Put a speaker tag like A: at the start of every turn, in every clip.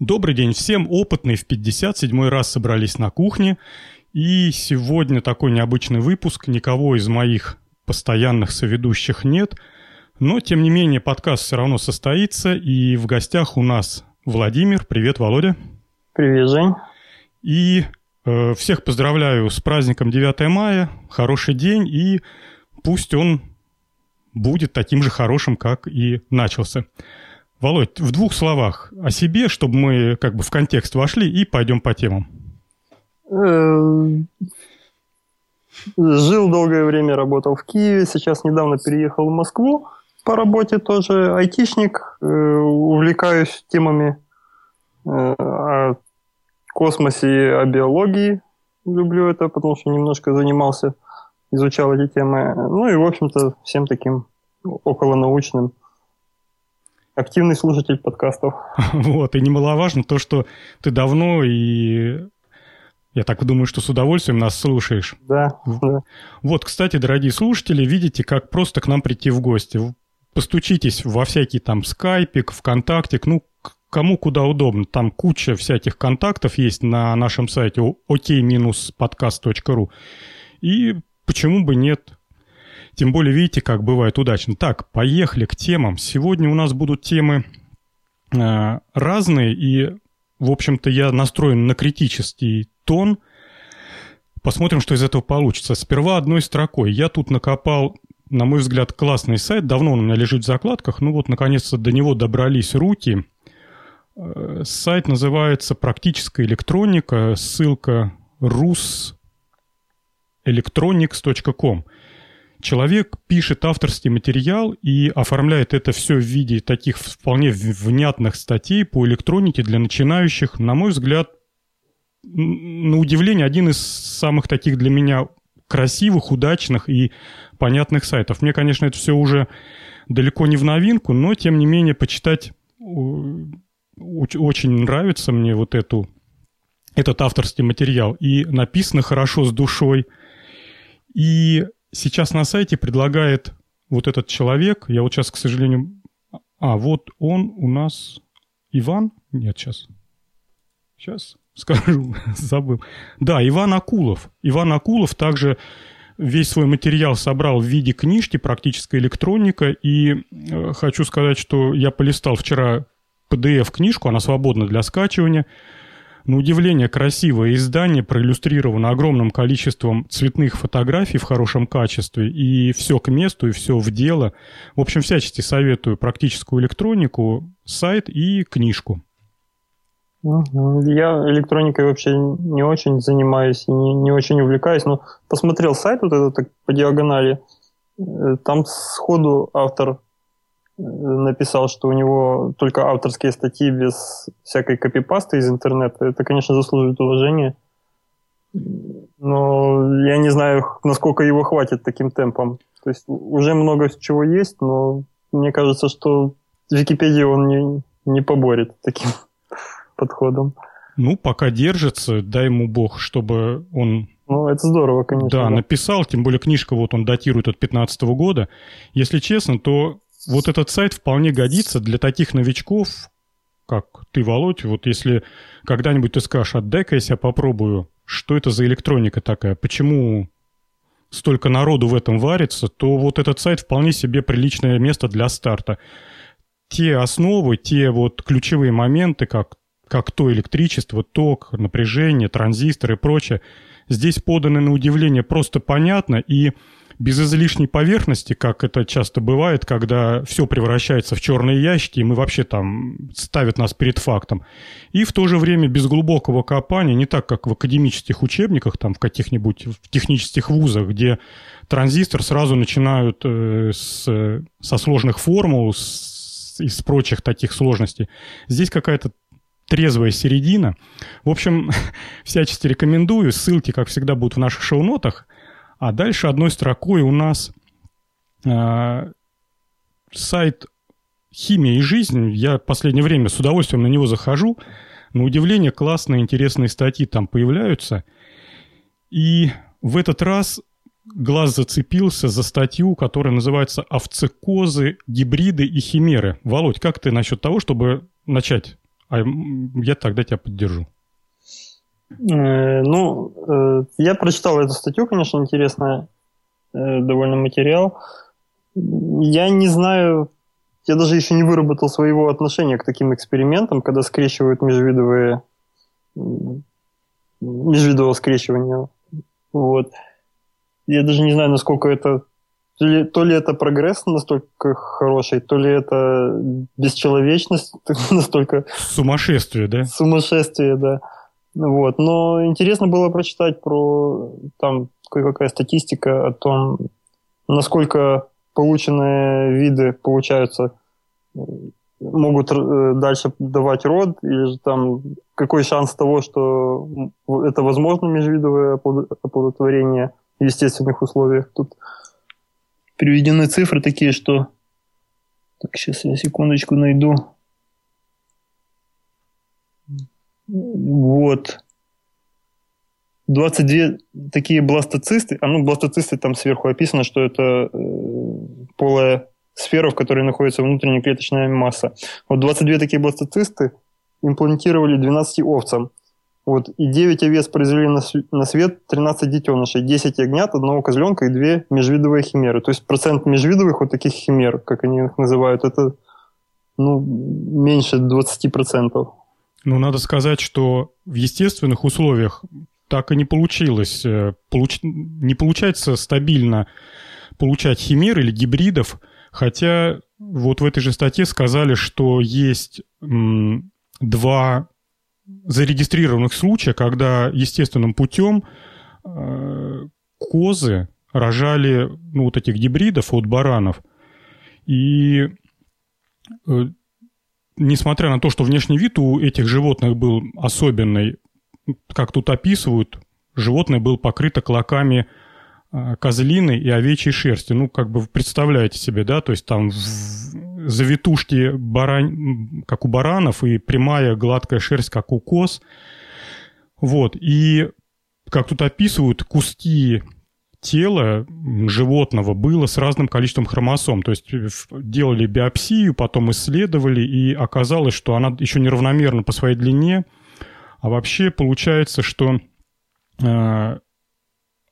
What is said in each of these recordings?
A: Добрый день всем. Опытные в 57 раз собрались на кухне. И сегодня такой необычный выпуск. Никого из моих постоянных соведущих нет. Но, тем не менее, подкаст все равно состоится. И в гостях у нас Владимир. Привет, Володя.
B: Привет, Жень.
A: И э, всех поздравляю с праздником 9 мая. Хороший день. И пусть он будет таким же хорошим, как и начался. Володь, в двух словах о себе, чтобы мы как бы в контекст вошли и пойдем по темам.
B: Э, жил долгое время, работал в Киеве, сейчас недавно переехал в Москву по работе тоже айтишник, э, увлекаюсь темами э, о космосе и о биологии. Люблю это, потому что немножко занимался, изучал эти темы. Ну и, в общем-то, всем таким околонаучным активный слушатель подкастов.
A: Вот, и немаловажно то, что ты давно и я так думаю, что с удовольствием нас слушаешь.
B: Да, да.
A: Вот, кстати, дорогие слушатели, видите, как просто к нам прийти в гости. Постучитесь во всякий там скайпик, вконтакте, ну, кому куда удобно. Там куча всяких контактов есть на нашем сайте ok-podcast.ru. И почему бы нет тем более, видите, как бывает удачно. Так, поехали к темам. Сегодня у нас будут темы э, разные, и, в общем-то, я настроен на критический тон. Посмотрим, что из этого получится. Сперва одной строкой. Я тут накопал, на мой взгляд, классный сайт. Давно он у меня лежит в закладках. Ну вот, наконец-то, до него добрались руки. Э, сайт называется «Практическая электроника». Ссылка ruselectronics.com человек пишет авторский материал и оформляет это все в виде таких вполне внятных статей по электронике для начинающих. На мой взгляд, на удивление, один из самых таких для меня красивых, удачных и понятных сайтов. Мне, конечно, это все уже далеко не в новинку, но, тем не менее, почитать очень нравится мне вот эту, этот авторский материал. И написано хорошо, с душой. И сейчас на сайте предлагает вот этот человек, я вот сейчас, к сожалению... А, вот он у нас... Иван? Нет, сейчас. Сейчас скажу, забыл. Да, Иван Акулов. Иван Акулов также весь свой материал собрал в виде книжки «Практическая электроника». И э, хочу сказать, что я полистал вчера PDF-книжку, она свободна для скачивания – на удивление красивое издание, проиллюстрировано огромным количеством цветных фотографий в хорошем качестве, и все к месту, и все в дело. В общем, всячески советую практическую электронику, сайт и книжку.
B: Я электроникой вообще не очень занимаюсь не, не очень увлекаюсь, но посмотрел сайт вот этот так, по диагонали. Э, там сходу автор написал, что у него только авторские статьи без всякой копипасты из интернета. Это, конечно, заслуживает уважения. Но я не знаю, насколько его хватит таким темпом. То есть уже много чего есть, но мне кажется, что Википедию он не, не поборет таким подходом.
A: Ну, пока держится, дай ему бог, чтобы он...
B: Ну, это здорово, конечно.
A: Да, да, написал, тем более книжка вот он датирует от 15 года. Если честно, то вот этот сайт вполне годится для таких новичков, как ты, Володь. Вот если когда-нибудь ты скажешь, отдай-ка я себя попробую, что это за электроника такая, почему столько народу в этом варится, то вот этот сайт вполне себе приличное место для старта. Те основы, те вот ключевые моменты, как, как то электричество, ток, напряжение, транзисторы и прочее, здесь поданы на удивление просто понятно и без излишней поверхности, как это часто бывает, когда все превращается в черные ящики, и мы вообще там ставят нас перед фактом. И в то же время без глубокого копания, не так, как в академических учебниках, там в каких-нибудь в технических вузах, где транзистор сразу начинают э, с, со сложных формул, с, из прочих таких сложностей. Здесь какая-то трезвая середина. В общем, всячески рекомендую. Ссылки, как всегда, будут в наших шоу-нотах. А дальше одной строкой у нас э, сайт «Химия и жизнь». Я в последнее время с удовольствием на него захожу. На удивление классные, интересные статьи там появляются. И в этот раз глаз зацепился за статью, которая называется «Овцекозы, гибриды и химеры». Володь, как ты насчет того, чтобы начать а я тогда тебя поддержу.
B: Э, ну, э, я прочитал эту статью, конечно, интересная, э, довольно материал. Я не знаю, я даже еще не выработал своего отношения к таким экспериментам, когда скрещивают межвидовые межвидовое скрещивание. Вот. Я даже не знаю, насколько это то ли, то ли это прогресс настолько хороший, то ли это бесчеловечность настолько...
A: Сумасшествие, да?
B: Сумасшествие, да. Вот. Но интересно было прочитать про там какая статистика о том, насколько полученные виды получаются могут э, дальше давать род, или же там какой шанс того, что это возможно межвидовое оплодотворение в естественных условиях. Тут приведены цифры такие, что... Так, сейчас я секундочку найду. Вот. 22 такие бластоцисты, а ну бластоцисты там сверху описано, что это э, полая сфера, в которой находится внутренняя клеточная масса. Вот 22 такие бластоцисты имплантировали 12 овцам. Вот, и 9 овец произвели на, на свет 13 детенышей, 10 ягнят, одного козленка и 2 межвидовые химеры. То есть процент межвидовых вот таких химер, как они их называют, это ну, меньше 20%.
A: Ну, надо сказать, что в естественных условиях так и не получилось. Э, получ... Не получается стабильно получать химер или гибридов, хотя вот в этой же статье сказали, что есть два зарегистрированных случая, когда естественным путем э, козы рожали ну, вот этих гибридов от баранов. И э, несмотря на то, что внешний вид у этих животных был особенный, как тут описывают, животное было покрыто клоками э, козлины и овечьей шерсти. Ну, как бы вы представляете себе, да, то есть там завитушки барань, как у баранов, и прямая гладкая шерсть, как у коз. Вот, и как тут описывают, куски тела животного было с разным количеством хромосом. То есть делали биопсию, потом исследовали, и оказалось, что она еще неравномерна по своей длине. А вообще получается, что э,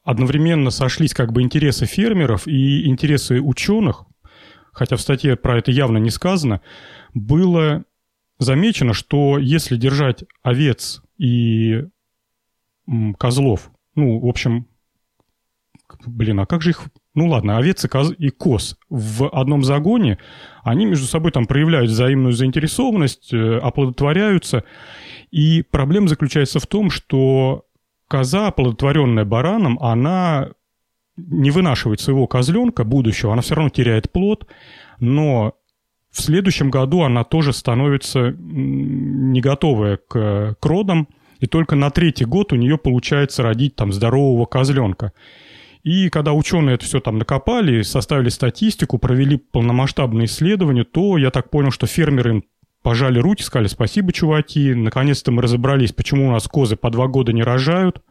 A: одновременно сошлись как бы интересы фермеров и интересы ученых, хотя в статье про это явно не сказано, было замечено, что если держать овец и козлов, ну, в общем, блин, а как же их... Ну ладно, овец и, коз, и коз в одном загоне, они между собой там проявляют взаимную заинтересованность, э, оплодотворяются. И проблема заключается в том, что коза, оплодотворенная бараном, она не вынашивает своего козленка будущего, она все равно теряет плод, но в следующем году она тоже становится не готовая к, к родам, и только на третий год у нее получается родить там здорового козленка. И когда ученые это все там накопали, составили статистику, провели полномасштабные исследования, то я так понял, что фермеры им пожали руки, сказали спасибо, чуваки, наконец-то мы разобрались, почему у нас козы по два года не рожают.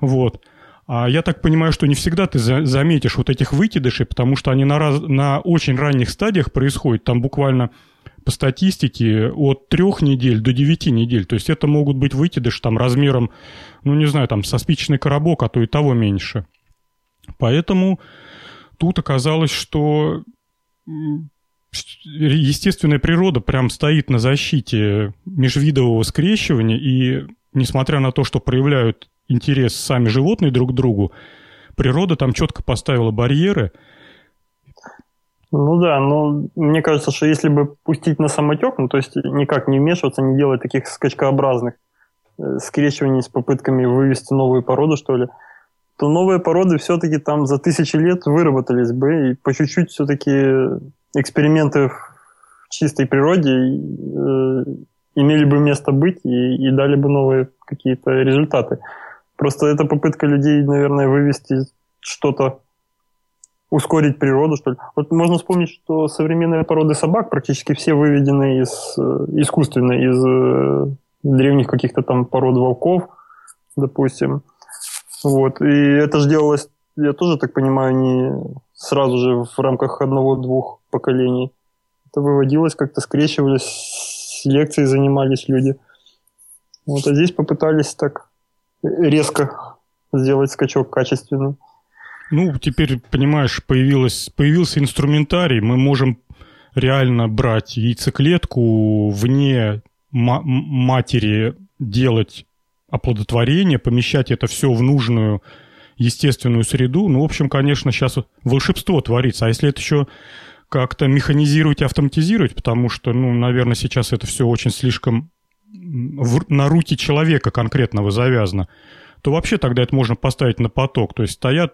A: Вот. А я так понимаю, что не всегда ты за заметишь вот этих выкидышей, потому что они на, раз на очень ранних стадиях происходят. Там буквально по статистике от трех недель до девяти недель. То есть это могут быть выкидыши там размером, ну не знаю, там со спичечный коробок, а то и того меньше. Поэтому тут оказалось, что естественная природа прям стоит на защите межвидового скрещивания, и несмотря на то, что проявляют интерес сами животные друг к другу, природа там четко поставила барьеры.
B: Ну да, но мне кажется, что если бы пустить на самотек, ну то есть никак не вмешиваться, не делать таких скачкообразных э, скрещиваний с попытками вывести новую породу, что ли, то новые породы все-таки там за тысячи лет выработались бы, и по чуть-чуть все-таки эксперименты в чистой природе э, имели бы место быть и, и дали бы новые какие-то результаты. Просто это попытка людей, наверное, вывести что-то, ускорить природу, что ли. Вот можно вспомнить, что современные породы собак практически все выведены из, э, искусственно из э, древних каких-то там пород волков, допустим. Вот. И это же делалось, я тоже так понимаю, не сразу же в рамках одного-двух поколений. Это выводилось, как-то скрещивались селекцией занимались люди. Вот, а здесь попытались так резко сделать скачок качественный.
A: Ну, теперь, понимаешь, появилось, появился инструментарий, мы можем реально брать яйцеклетку вне матери, делать оплодотворение, помещать это все в нужную естественную среду. Ну, в общем, конечно, сейчас волшебство творится. А если это еще как-то механизировать и автоматизировать, потому что, ну, наверное, сейчас это все очень слишком в, на руки человека конкретного завязано, то вообще тогда это можно поставить на поток. То есть стоят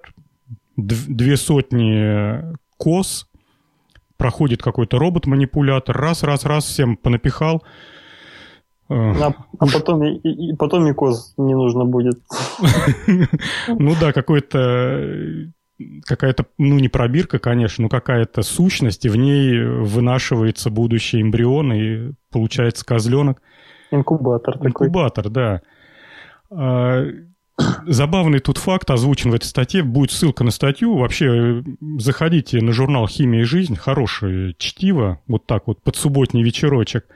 A: две сотни коз, проходит какой-то робот-манипулятор, раз, раз, раз, всем понапихал.
B: А, а потом, и, и, потом и коз не нужно будет.
A: Ну да, какой-то какая-то, ну не пробирка, конечно, но какая-то сущность, и в ней вынашивается будущий эмбрион, и получается козленок.
B: Инкубатор
A: такой. Инкубатор, да. А, забавный тут факт озвучен в этой статье. Будет ссылка на статью. Вообще, заходите на журнал «Химия и жизнь». Хорошее чтиво. Вот так вот, под субботний вечерочек.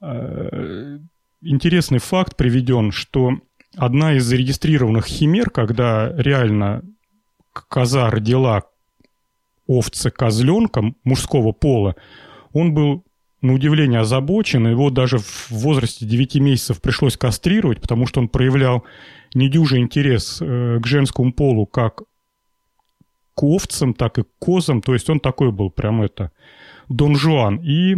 A: А, интересный факт приведен, что одна из зарегистрированных химер, когда реально коза родила овца козленка мужского пола, он был на удивление озабочен, его даже в возрасте 9 месяцев пришлось кастрировать, потому что он проявлял недюжий интерес э, к женскому полу как к овцам, так и к козам, то есть он такой был прям это Дон Жуан. И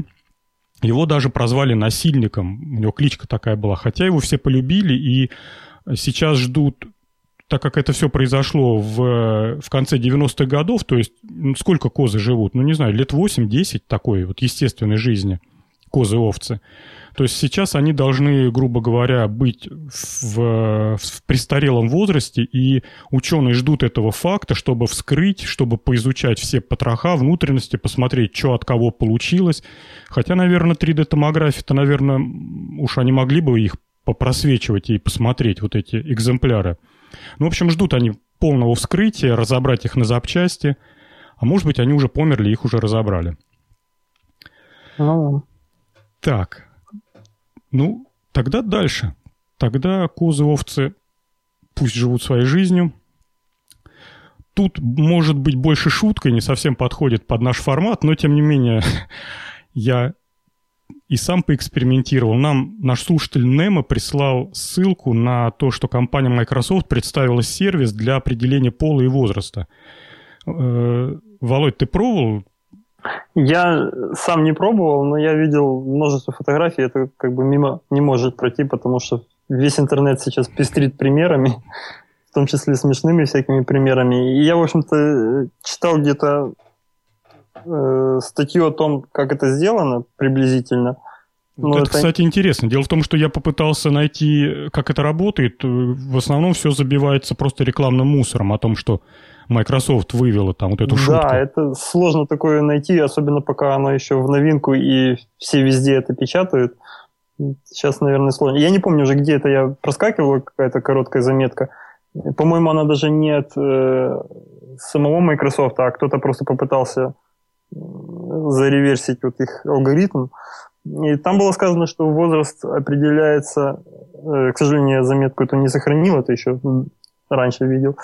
A: его даже прозвали насильником, у него кличка такая была, хотя его все полюбили, и сейчас ждут так как это все произошло в, в конце 90-х годов, то есть сколько козы живут? Ну, не знаю, лет 8-10 такой вот естественной жизни козы-овцы. То есть сейчас они должны, грубо говоря, быть в, в престарелом возрасте, и ученые ждут этого факта, чтобы вскрыть, чтобы поизучать все потроха, внутренности, посмотреть, что от кого получилось. Хотя, наверное, 3D-томография-то, наверное, уж они могли бы их попросвечивать и посмотреть, вот эти экземпляры. Ну, в общем, ждут они полного вскрытия, разобрать их на запчасти. А может быть, они уже померли, их уже разобрали.
B: Ну.
A: Так. Ну, тогда дальше. Тогда козы, овцы пусть живут своей жизнью. Тут может быть больше шуткой, не совсем подходит под наш формат, но тем не менее я и сам поэкспериментировал. Нам наш слушатель Немо прислал ссылку на то, что компания Microsoft представила сервис для определения пола и возраста. Э, Володь, ты пробовал?
B: Я сам не пробовал, но я видел множество фотографий. Это как бы мимо не может пройти, потому что весь интернет сейчас пестрит примерами, в том числе смешными всякими примерами. И я, в общем-то, читал где-то э, статью о том, как это сделано приблизительно.
A: Вот это, это, кстати, интересно. Дело в том, что я попытался найти, как это работает. В основном все забивается просто рекламным мусором о том, что Microsoft вывела там вот эту шутку.
B: Да, это сложно такое найти, особенно пока оно еще в новинку и все везде это печатают. Сейчас, наверное, сложно. Я не помню уже, где это я проскакивала, какая-то короткая заметка. По-моему, она даже не от э, самого Microsoft, а кто-то просто попытался зареверсить вот их алгоритм. И там было сказано, что возраст определяется, э, к сожалению, я заметку эту не сохранил, это еще раньше видел,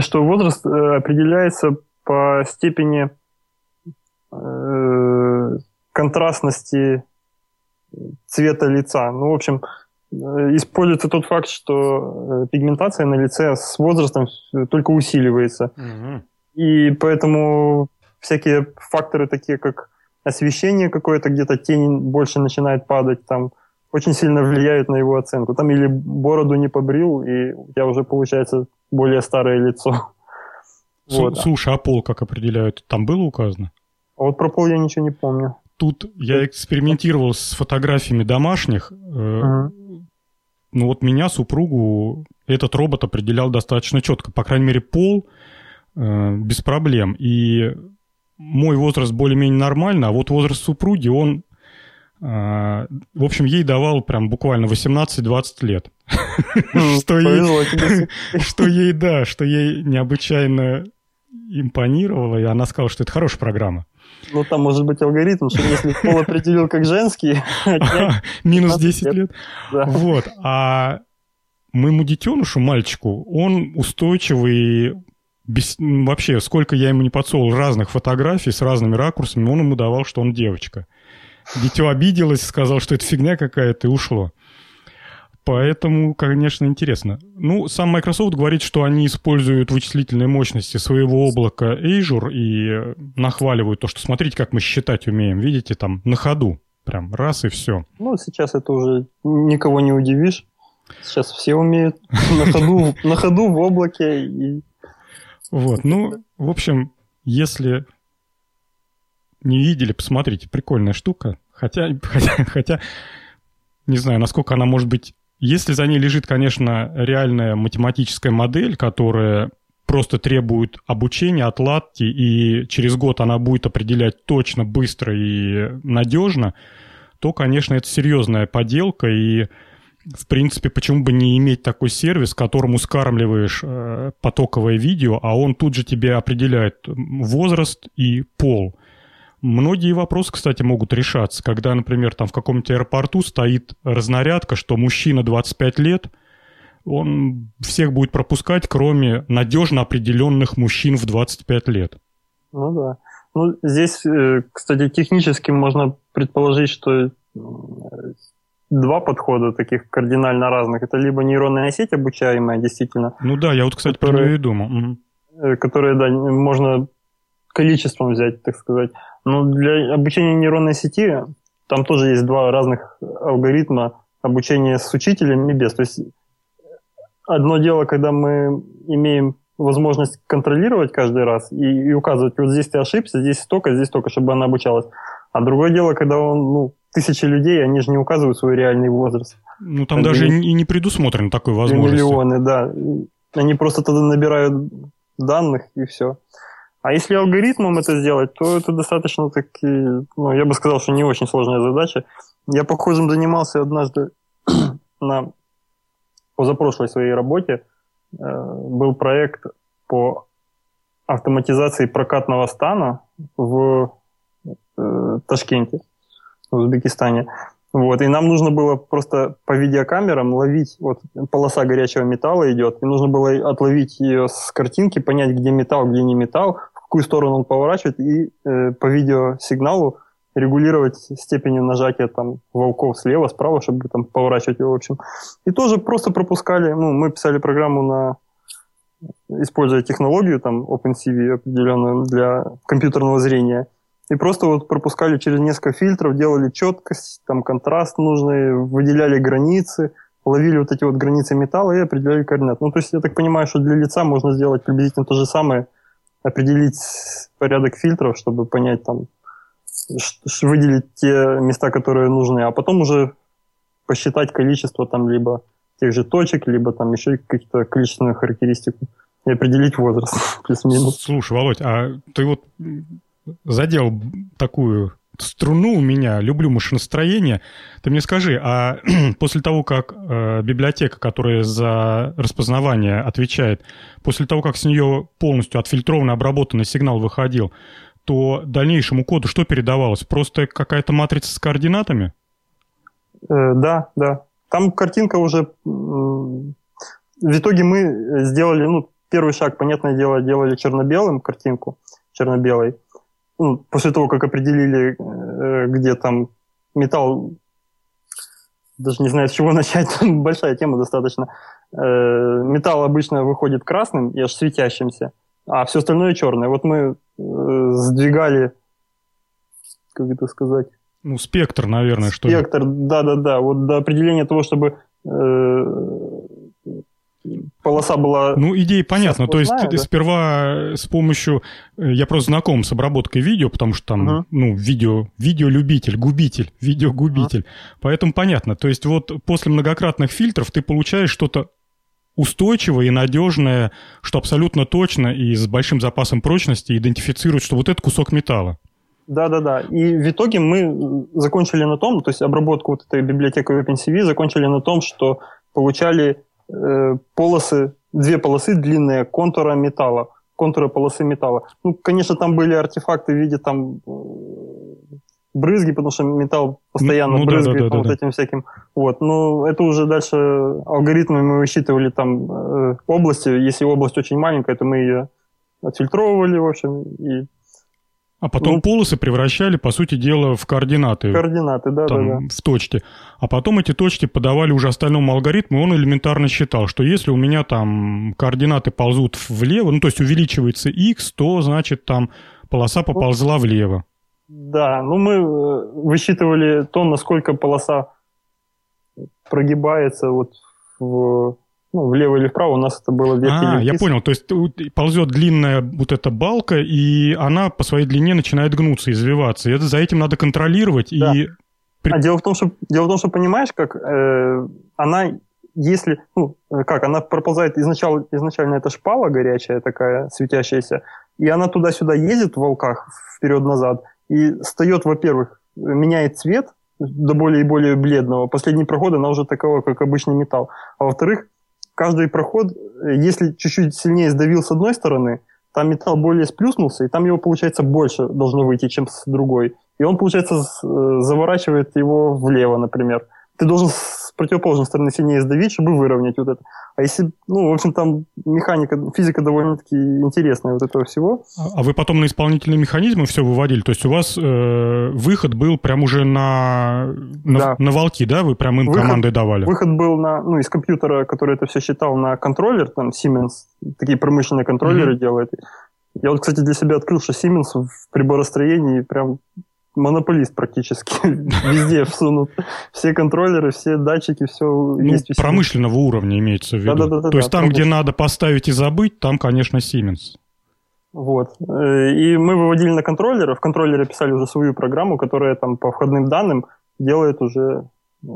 B: что возраст э, определяется по степени э, контрастности цвета лица. Ну, в общем, используется тот факт, что пигментация на лице с возрастом только усиливается. Угу. И поэтому всякие факторы, такие как освещение какое-то, где-то тень больше начинает падать, там очень сильно влияют на его оценку. Там или бороду не побрил, и у тебя уже получается более старое лицо.
A: вот. Слушай, а пол как определяют? Там было указано?
B: А вот про пол я ничего не помню.
A: Тут я экспериментировал с фотографиями домашних. Uh-huh. Ну вот меня, супругу, этот робот определял достаточно четко. По крайней мере, пол э, без проблем. И мой возраст более-менее нормально, а вот возраст супруги, он, в общем, ей давал прям буквально 18-20 лет. Что ей, что ей, да, что ей необычайно импонировало, и она сказала, что это хорошая программа.
B: Ну, там может быть алгоритм, что если пол определил как женский...
A: Минус 10 лет. Вот. А моему детенышу, мальчику, он устойчивый, без, вообще, сколько я ему не подсовывал разных фотографий с разными ракурсами, он ему давал, что он девочка. Дитё обиделось, сказал, что это фигня какая-то, и ушло. Поэтому, конечно, интересно. Ну, сам Microsoft говорит, что они используют вычислительные мощности своего облака Azure и нахваливают то, что смотрите, как мы считать умеем. Видите, там на ходу. Прям раз и все.
B: Ну, сейчас это уже никого не удивишь. Сейчас все умеют на ходу, на ходу в облаке. И...
A: Вот, ну, в общем, если не видели, посмотрите, прикольная штука. Хотя, хотя, хотя, не знаю, насколько она может быть... Если за ней лежит, конечно, реальная математическая модель, которая просто требует обучения, отладки, и через год она будет определять точно, быстро и надежно, то, конечно, это серьезная поделка, и в принципе, почему бы не иметь такой сервис, которому скармливаешь э, потоковое видео, а он тут же тебе определяет возраст и пол. Многие вопросы, кстати, могут решаться, когда, например, там в каком-нибудь аэропорту стоит разнарядка, что мужчина 25 лет, он всех будет пропускать, кроме надежно определенных мужчин в 25 лет.
B: Ну да. Ну, здесь, э, кстати, технически можно предположить, что два подхода таких кардинально разных. Это либо нейронная сеть обучаемая, действительно.
A: Ну да, я вот, кстати, которые, про нее и думал.
B: Угу. Которые, да, можно количеством взять, так сказать. Но для обучения нейронной сети там тоже есть два разных алгоритма обучения с учителем и без. То есть одно дело, когда мы имеем возможность контролировать каждый раз и, и указывать, вот здесь ты ошибся, здесь столько, здесь столько, чтобы она обучалась. А другое дело, когда он, ну, тысячи людей, они же не указывают свой реальный возраст.
A: Ну, там даже и не предусмотрен такой возможности.
B: Миллионы, да. Они просто тогда набирают данных и все. А если алгоритмом это сделать, то это достаточно таки, ну, я бы сказал, что не очень сложная задача. Я похожим занимался однажды на позапрошлой своей работе. Э, был проект по автоматизации прокатного стана в э, Ташкенте в Узбекистане. Вот, и нам нужно было просто по видеокамерам ловить, вот полоса горячего металла идет, и нужно было отловить ее с картинки, понять, где металл, где не металл, какую сторону он поворачивает, и э, по видеосигналу регулировать степень нажатия там волков слева, справа, чтобы там поворачивать его, в общем. И тоже просто пропускали, ну, мы писали программу на используя технологию там OpenCV определенную для компьютерного зрения – и просто вот пропускали через несколько фильтров, делали четкость, там контраст нужный, выделяли границы, ловили вот эти вот границы металла и определяли координаты. Ну, то есть я так понимаю, что для лица можно сделать приблизительно то же самое, определить порядок фильтров, чтобы понять там, выделить те места, которые нужны, а потом уже посчитать количество там либо тех же точек, либо там еще какие-то количественную характеристику и определить возраст плюс-минус.
A: Слушай, Володь, а ты вот задел такую струну у меня, люблю машиностроение. Ты мне скажи, а после того, как э, библиотека, которая за распознавание отвечает, после того, как с нее полностью отфильтрованный, обработанный сигнал выходил, то дальнейшему коду что передавалось? Просто какая-то матрица с координатами?
B: Э, да, да. Там картинка уже... В итоге мы сделали, ну, первый шаг, понятное дело, делали черно-белым картинку, черно-белой ну, после того, как определили, э, где там металл, даже не знаю, с чего начать, большая тема достаточно. Э, металл обычно выходит красным и аж светящимся, а все остальное черное. Вот мы э, сдвигали, как это сказать?
A: Ну, спектр, наверное,
B: спектр, что ли. Спектр, да-да-да. Вот до определения того, чтобы полоса была...
A: Ну, идея понятна. То есть да? сперва с помощью... Э, я просто знаком с обработкой видео, потому что там, uh-huh. ну, видео, видеолюбитель, губитель, видеогубитель. Uh-huh. Поэтому понятно. То есть вот после многократных фильтров ты получаешь что-то устойчивое и надежное, что абсолютно точно и с большим запасом прочности идентифицирует, что вот это кусок металла.
B: Да-да-да. И в итоге мы закончили на том, то есть обработку вот этой библиотеки OpenCV закончили на том, что получали Э, полосы, две полосы длинные контура металла. контура полосы металла. Ну, конечно, там были артефакты в виде там брызги, потому что металл постоянно ну, брызгает да, да, да, вот да. этим всяким. Вот. Но это уже дальше алгоритмами мы высчитывали там э, области. Если область очень маленькая, то мы ее отфильтровывали, в общем, и
A: а потом ну, полосы превращали, по сути дела, в координаты.
B: Координаты, да, там, да, да.
A: В точки. А потом эти точки подавали уже остальному алгоритму, и он элементарно считал, что если у меня там координаты ползут влево, ну, то есть увеличивается x, то, значит, там полоса ну, поползла влево.
B: Да, ну мы э, высчитывали то, насколько полоса прогибается вот в ну, влево или вправо, у нас это было вверх
A: А, я понял, то есть ползет длинная вот эта балка, и она по своей длине начинает гнуться, извиваться. И это, за этим надо контролировать да. и...
B: А дело в том, что, дело в том, что понимаешь, как э, она, если, ну, как, она проползает, изначально, изначально это шпала горячая такая, светящаяся, и она туда-сюда ездит в волках вперед-назад, и встает, во-первых, меняет цвет до более и более бледного. Последний проход она уже такого, как обычный металл. А во-вторых, каждый проход, э, если чуть-чуть сильнее сдавил с одной стороны, там металл более сплюснулся, и там его, получается, больше должно выйти, чем с другой. И он, получается, э, заворачивает его влево, например. Ты должен с противоположной стороны сильнее сдавить, чтобы выровнять вот это. А если, ну, в общем, там механика, физика довольно-таки интересная вот этого всего.
A: А, а вы потом на исполнительные механизмы все выводили? То есть у вас э, выход был прям уже на, на, да. на волки, да? Вы прям им выход, команды давали?
B: Выход был на, ну, из компьютера, который это все считал, на контроллер, там, Siemens, такие промышленные контроллеры mm-hmm. делает. Я вот, кстати, для себя открыл, что Siemens в приборостроении прям монополист практически. Везде всунут все контроллеры, все датчики, все ну, есть.
A: Промышленного уровня имеется в виду. Да, да, да, То есть там, где надо поставить и забыть, там, конечно, Siemens.
B: Вот. Э, и мы выводили на контроллеры. В контроллере писали уже свою программу, которая там по входным данным делает уже, э,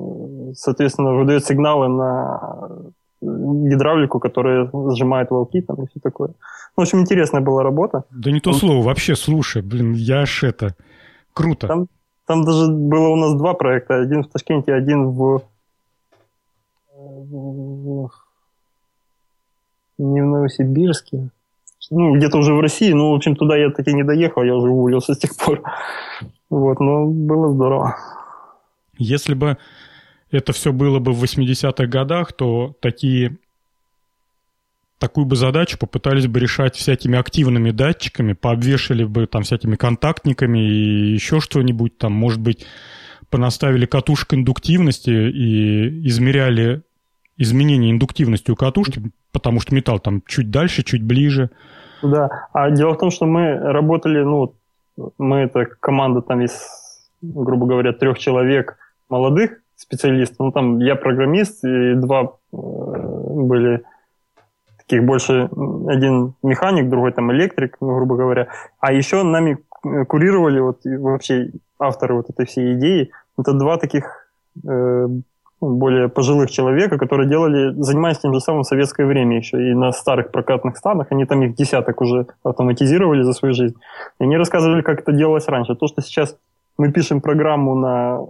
B: соответственно, выдает сигналы на гидравлику, которая сжимает волки там и все такое. В общем, интересная была работа.
A: Да не то слово, вообще, слушай, блин, я аж это... Круто.
B: Там, там даже было у нас два проекта. Один в Ташкенте, один в... в... Не в Новосибирске. Ну, где-то уже в России. Ну, в общем, туда я таки не доехал, я уже уволился с тех пор. Вот, но было здорово.
A: Если бы это все было бы в 80-х годах, то такие такую бы задачу попытались бы решать всякими активными датчиками, пообвешали бы там всякими контактниками и еще что-нибудь там, может быть, понаставили катушек индуктивности и измеряли изменение индуктивности у катушки, потому что металл там чуть дальше, чуть ближе.
B: Да, а дело в том, что мы работали, ну, мы это команда там из, грубо говоря, трех человек молодых специалистов, ну, там я программист и два э, были таких больше один механик, другой там электрик, ну, грубо говоря. А еще нами курировали вот вообще авторы вот этой всей идеи. Это два таких э, ну, более пожилых человека, которые делали, занимаясь тем же самым в советское время еще. И на старых прокатных станах, они там их десяток уже автоматизировали за свою жизнь. И они рассказывали, как это делалось раньше. То, что сейчас мы пишем программу на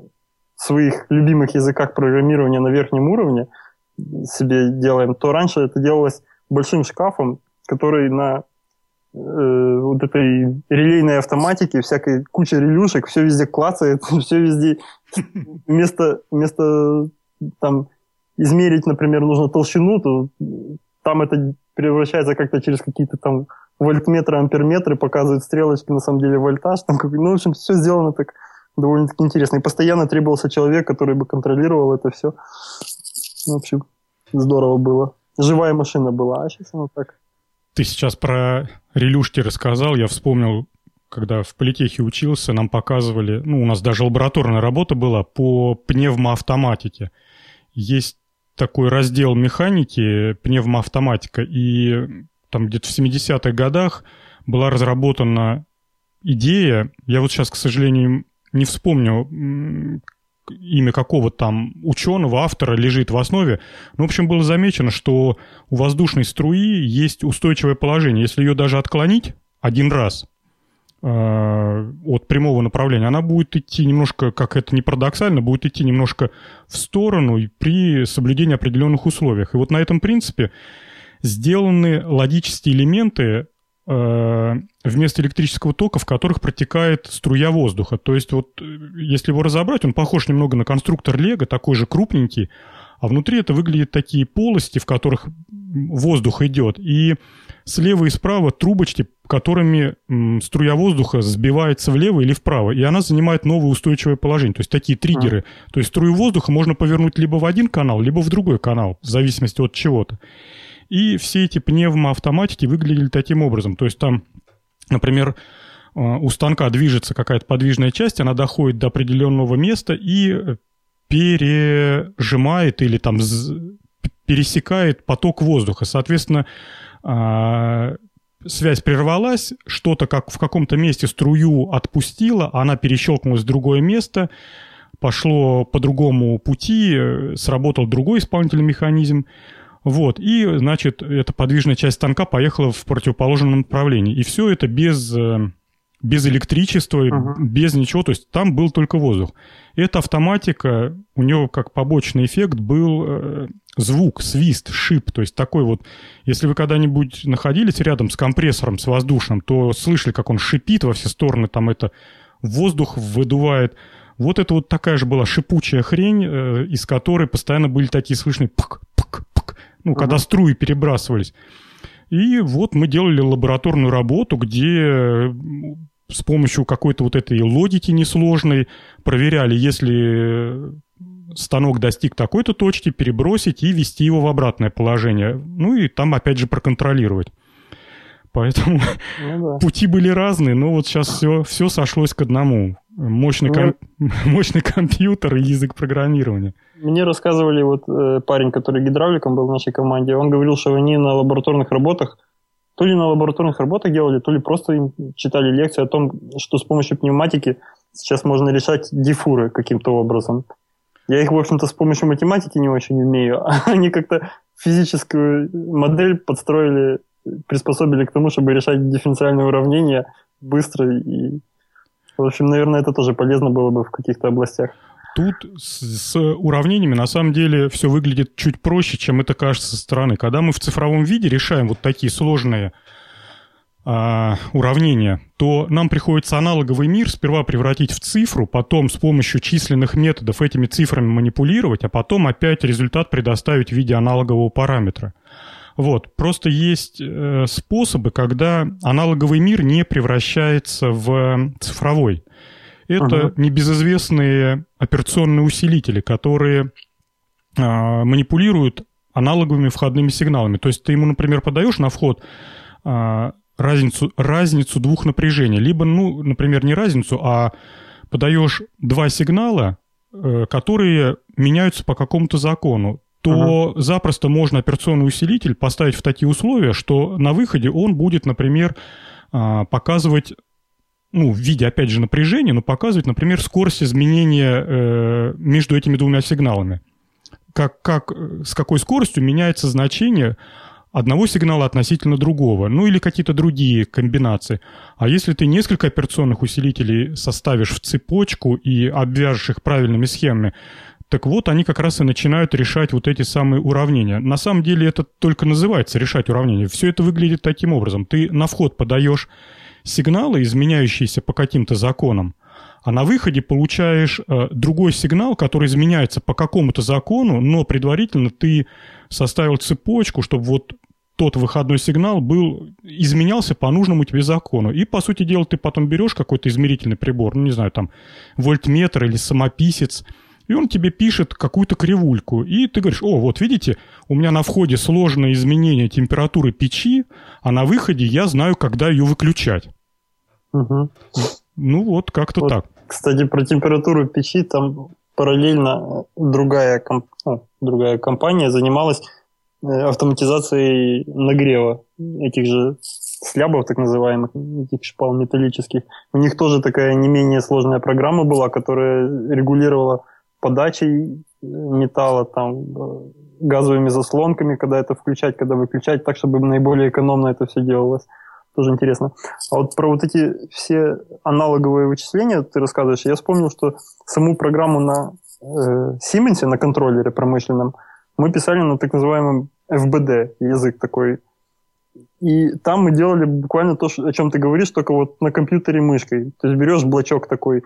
B: своих любимых языках программирования на верхнем уровне, себе делаем, то раньше это делалось большим шкафом, который на э, вот этой релейной автоматике, всякой куча релюшек, все везде клацает, все везде вместо, вместо там измерить, например, нужно толщину, то там это превращается как-то через какие-то там вольтметры, амперметры, показывают стрелочки, на самом деле вольтаж, там, ну, в общем, все сделано так довольно-таки интересно. И постоянно требовался человек, который бы контролировал это все. В общем, здорово было живая машина была, а сейчас она так.
A: Ты сейчас про релюшки рассказал, я вспомнил, когда в политехе учился, нам показывали, ну, у нас даже лабораторная работа была по пневмоавтоматике. Есть такой раздел механики, пневмоавтоматика, и там где-то в 70-х годах была разработана идея, я вот сейчас, к сожалению, не вспомню, имя какого там ученого, автора лежит в основе. Ну, в общем, было замечено, что у воздушной струи есть устойчивое положение. Если ее даже отклонить один раз э, от прямого направления, она будет идти немножко, как это не парадоксально, будет идти немножко в сторону при соблюдении определенных условиях. И вот на этом принципе сделаны логические элементы вместо электрического тока, в которых протекает струя воздуха. То есть вот если его разобрать, он похож немного на конструктор Лего, такой же крупненький, а внутри это выглядят такие полости, в которых воздух идет. И слева и справа трубочки, которыми струя воздуха сбивается влево или вправо, и она занимает новое устойчивое положение. То есть такие триггеры. А. То есть струю воздуха можно повернуть либо в один канал, либо в другой канал, в зависимости от чего-то. И все эти пневмоавтоматики выглядели таким образом. То есть там, например, э, у станка движется какая-то подвижная часть, она доходит до определенного места и пережимает или там пересекает поток воздуха. Соответственно, а, связь прервалась, что-то как в каком-то месте струю отпустила, она перещелкнулась в другое место, пошло по другому пути, сработал другой исполнительный механизм. Вот, и, значит, эта подвижная часть станка поехала в противоположном направлении. И все это без, э, без электричества, uh-huh. без ничего, то есть там был только воздух. Эта автоматика, у нее как побочный эффект был э, звук, свист, шип. То есть такой вот, если вы когда-нибудь находились рядом с компрессором, с воздушным, то слышали, как он шипит во все стороны, там это воздух выдувает. Вот это вот такая же была шипучая хрень, э, из которой постоянно были такие слышные пк, ну, uh-huh. когда струи перебрасывались. И вот мы делали лабораторную работу, где с помощью какой-то вот этой логики несложной проверяли, если станок достиг такой-то точки, перебросить и ввести его в обратное положение. Ну и там опять же проконтролировать. Поэтому ну, да. пути были разные, но вот сейчас все, все сошлось к одному. Мощный, ком... мощный компьютер и язык программирования.
B: Мне рассказывали вот э, парень, который гидравликом был в нашей команде, он говорил, что они на лабораторных работах то ли на лабораторных работах делали, то ли просто им читали лекции о том, что с помощью пневматики сейчас можно решать дифуры каким-то образом. Я их, в общем-то, с помощью математики не очень умею, а они как-то физическую модель подстроили, приспособили к тому, чтобы решать дифференциальные уравнения быстро и в общем, наверное, это тоже полезно было бы в каких-то областях.
A: Тут с, с уравнениями на самом деле все выглядит чуть проще, чем это кажется со стороны. Когда мы в цифровом виде решаем вот такие сложные а, уравнения, то нам приходится аналоговый мир сперва превратить в цифру, потом с помощью численных методов этими цифрами манипулировать, а потом опять результат предоставить в виде аналогового параметра. Вот. Просто есть э, способы, когда аналоговый мир не превращается в цифровой это ага. небезызвестные операционные усилители, которые а, манипулируют аналоговыми входными сигналами. То есть ты ему, например, подаешь на вход а, разницу, разницу двух напряжений. Либо, ну, например, не разницу, а подаешь два сигнала, э, которые меняются по какому-то закону то ага. запросто можно операционный усилитель поставить в такие условия, что на выходе он будет, например, а, показывать ну, в виде, опять же, напряжения, но показывать, например, скорость изменения э, между этими двумя сигналами. Как, как, с какой скоростью меняется значение одного сигнала относительно другого, ну или какие-то другие комбинации. А если ты несколько операционных усилителей составишь в цепочку и обвяжешь их правильными схемами, так вот, они как раз и начинают решать вот эти самые уравнения. На самом деле это только называется решать уравнения. Все это выглядит таким образом. Ты на вход подаешь сигналы, изменяющиеся по каким-то законам, а на выходе получаешь э, другой сигнал, который изменяется по какому-то закону, но предварительно ты составил цепочку, чтобы вот тот выходной сигнал был, изменялся по нужному тебе закону. И, по сути дела, ты потом берешь какой-то измерительный прибор, ну, не знаю, там, вольтметр или самописец, и он тебе пишет какую-то кривульку. И ты говоришь, о, вот видите, у меня на входе сложное изменение температуры печи, а на выходе я знаю, когда ее выключать. Угу. Ну вот, как-то вот, так.
B: Кстати, про температуру печи там параллельно другая, комп... ну, другая компания занималась э, автоматизацией нагрева этих же слябов, так называемых, этих шпал металлических. У них тоже такая не менее сложная программа была, которая регулировала подачей металла, там, э, газовыми заслонками, когда это включать, когда выключать, так, чтобы наиболее экономно это все делалось. Тоже интересно. А вот про вот эти все аналоговые вычисления ты рассказываешь. Я вспомнил, что саму программу на э, Siemens, на контроллере промышленном, мы писали на так называемом FBD, язык такой И там мы делали буквально то, о чем ты говоришь, только вот на компьютере мышкой. То есть берешь блочок такой,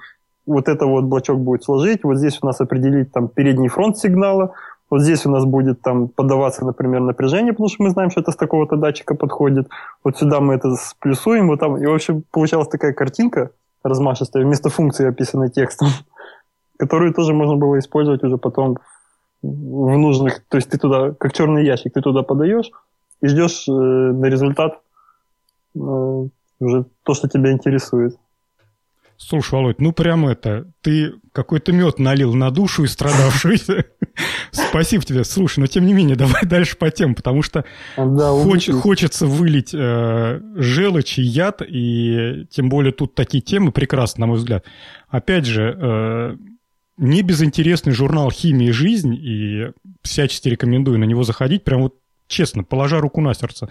B: вот это вот блочок будет сложить, вот здесь у нас определить там передний фронт сигнала, вот здесь у нас будет там подаваться, например, напряжение, потому что мы знаем, что это с такого-то датчика подходит. Вот сюда мы это сплюсуем, вот там. И, в общем, получалась такая картинка размашистая вместо функции, описанной текстом, которую тоже можно было использовать уже потом в нужных... То есть ты туда, как черный ящик, ты туда подаешь и ждешь э, на результат э, уже то, что тебя интересует.
A: Слушай, Володь, ну прям это, ты какой-то мед налил на душу и страдавшую. Спасибо тебе. Слушай, но тем не менее, давай дальше по тем, потому что да, хоч, хочется вылить э, желчь и яд, и тем более тут такие темы прекрасны, на мой взгляд. Опять же, э, не безинтересный журнал «Химия и жизнь», и всячески рекомендую на него заходить, прям вот честно, положа руку на сердце.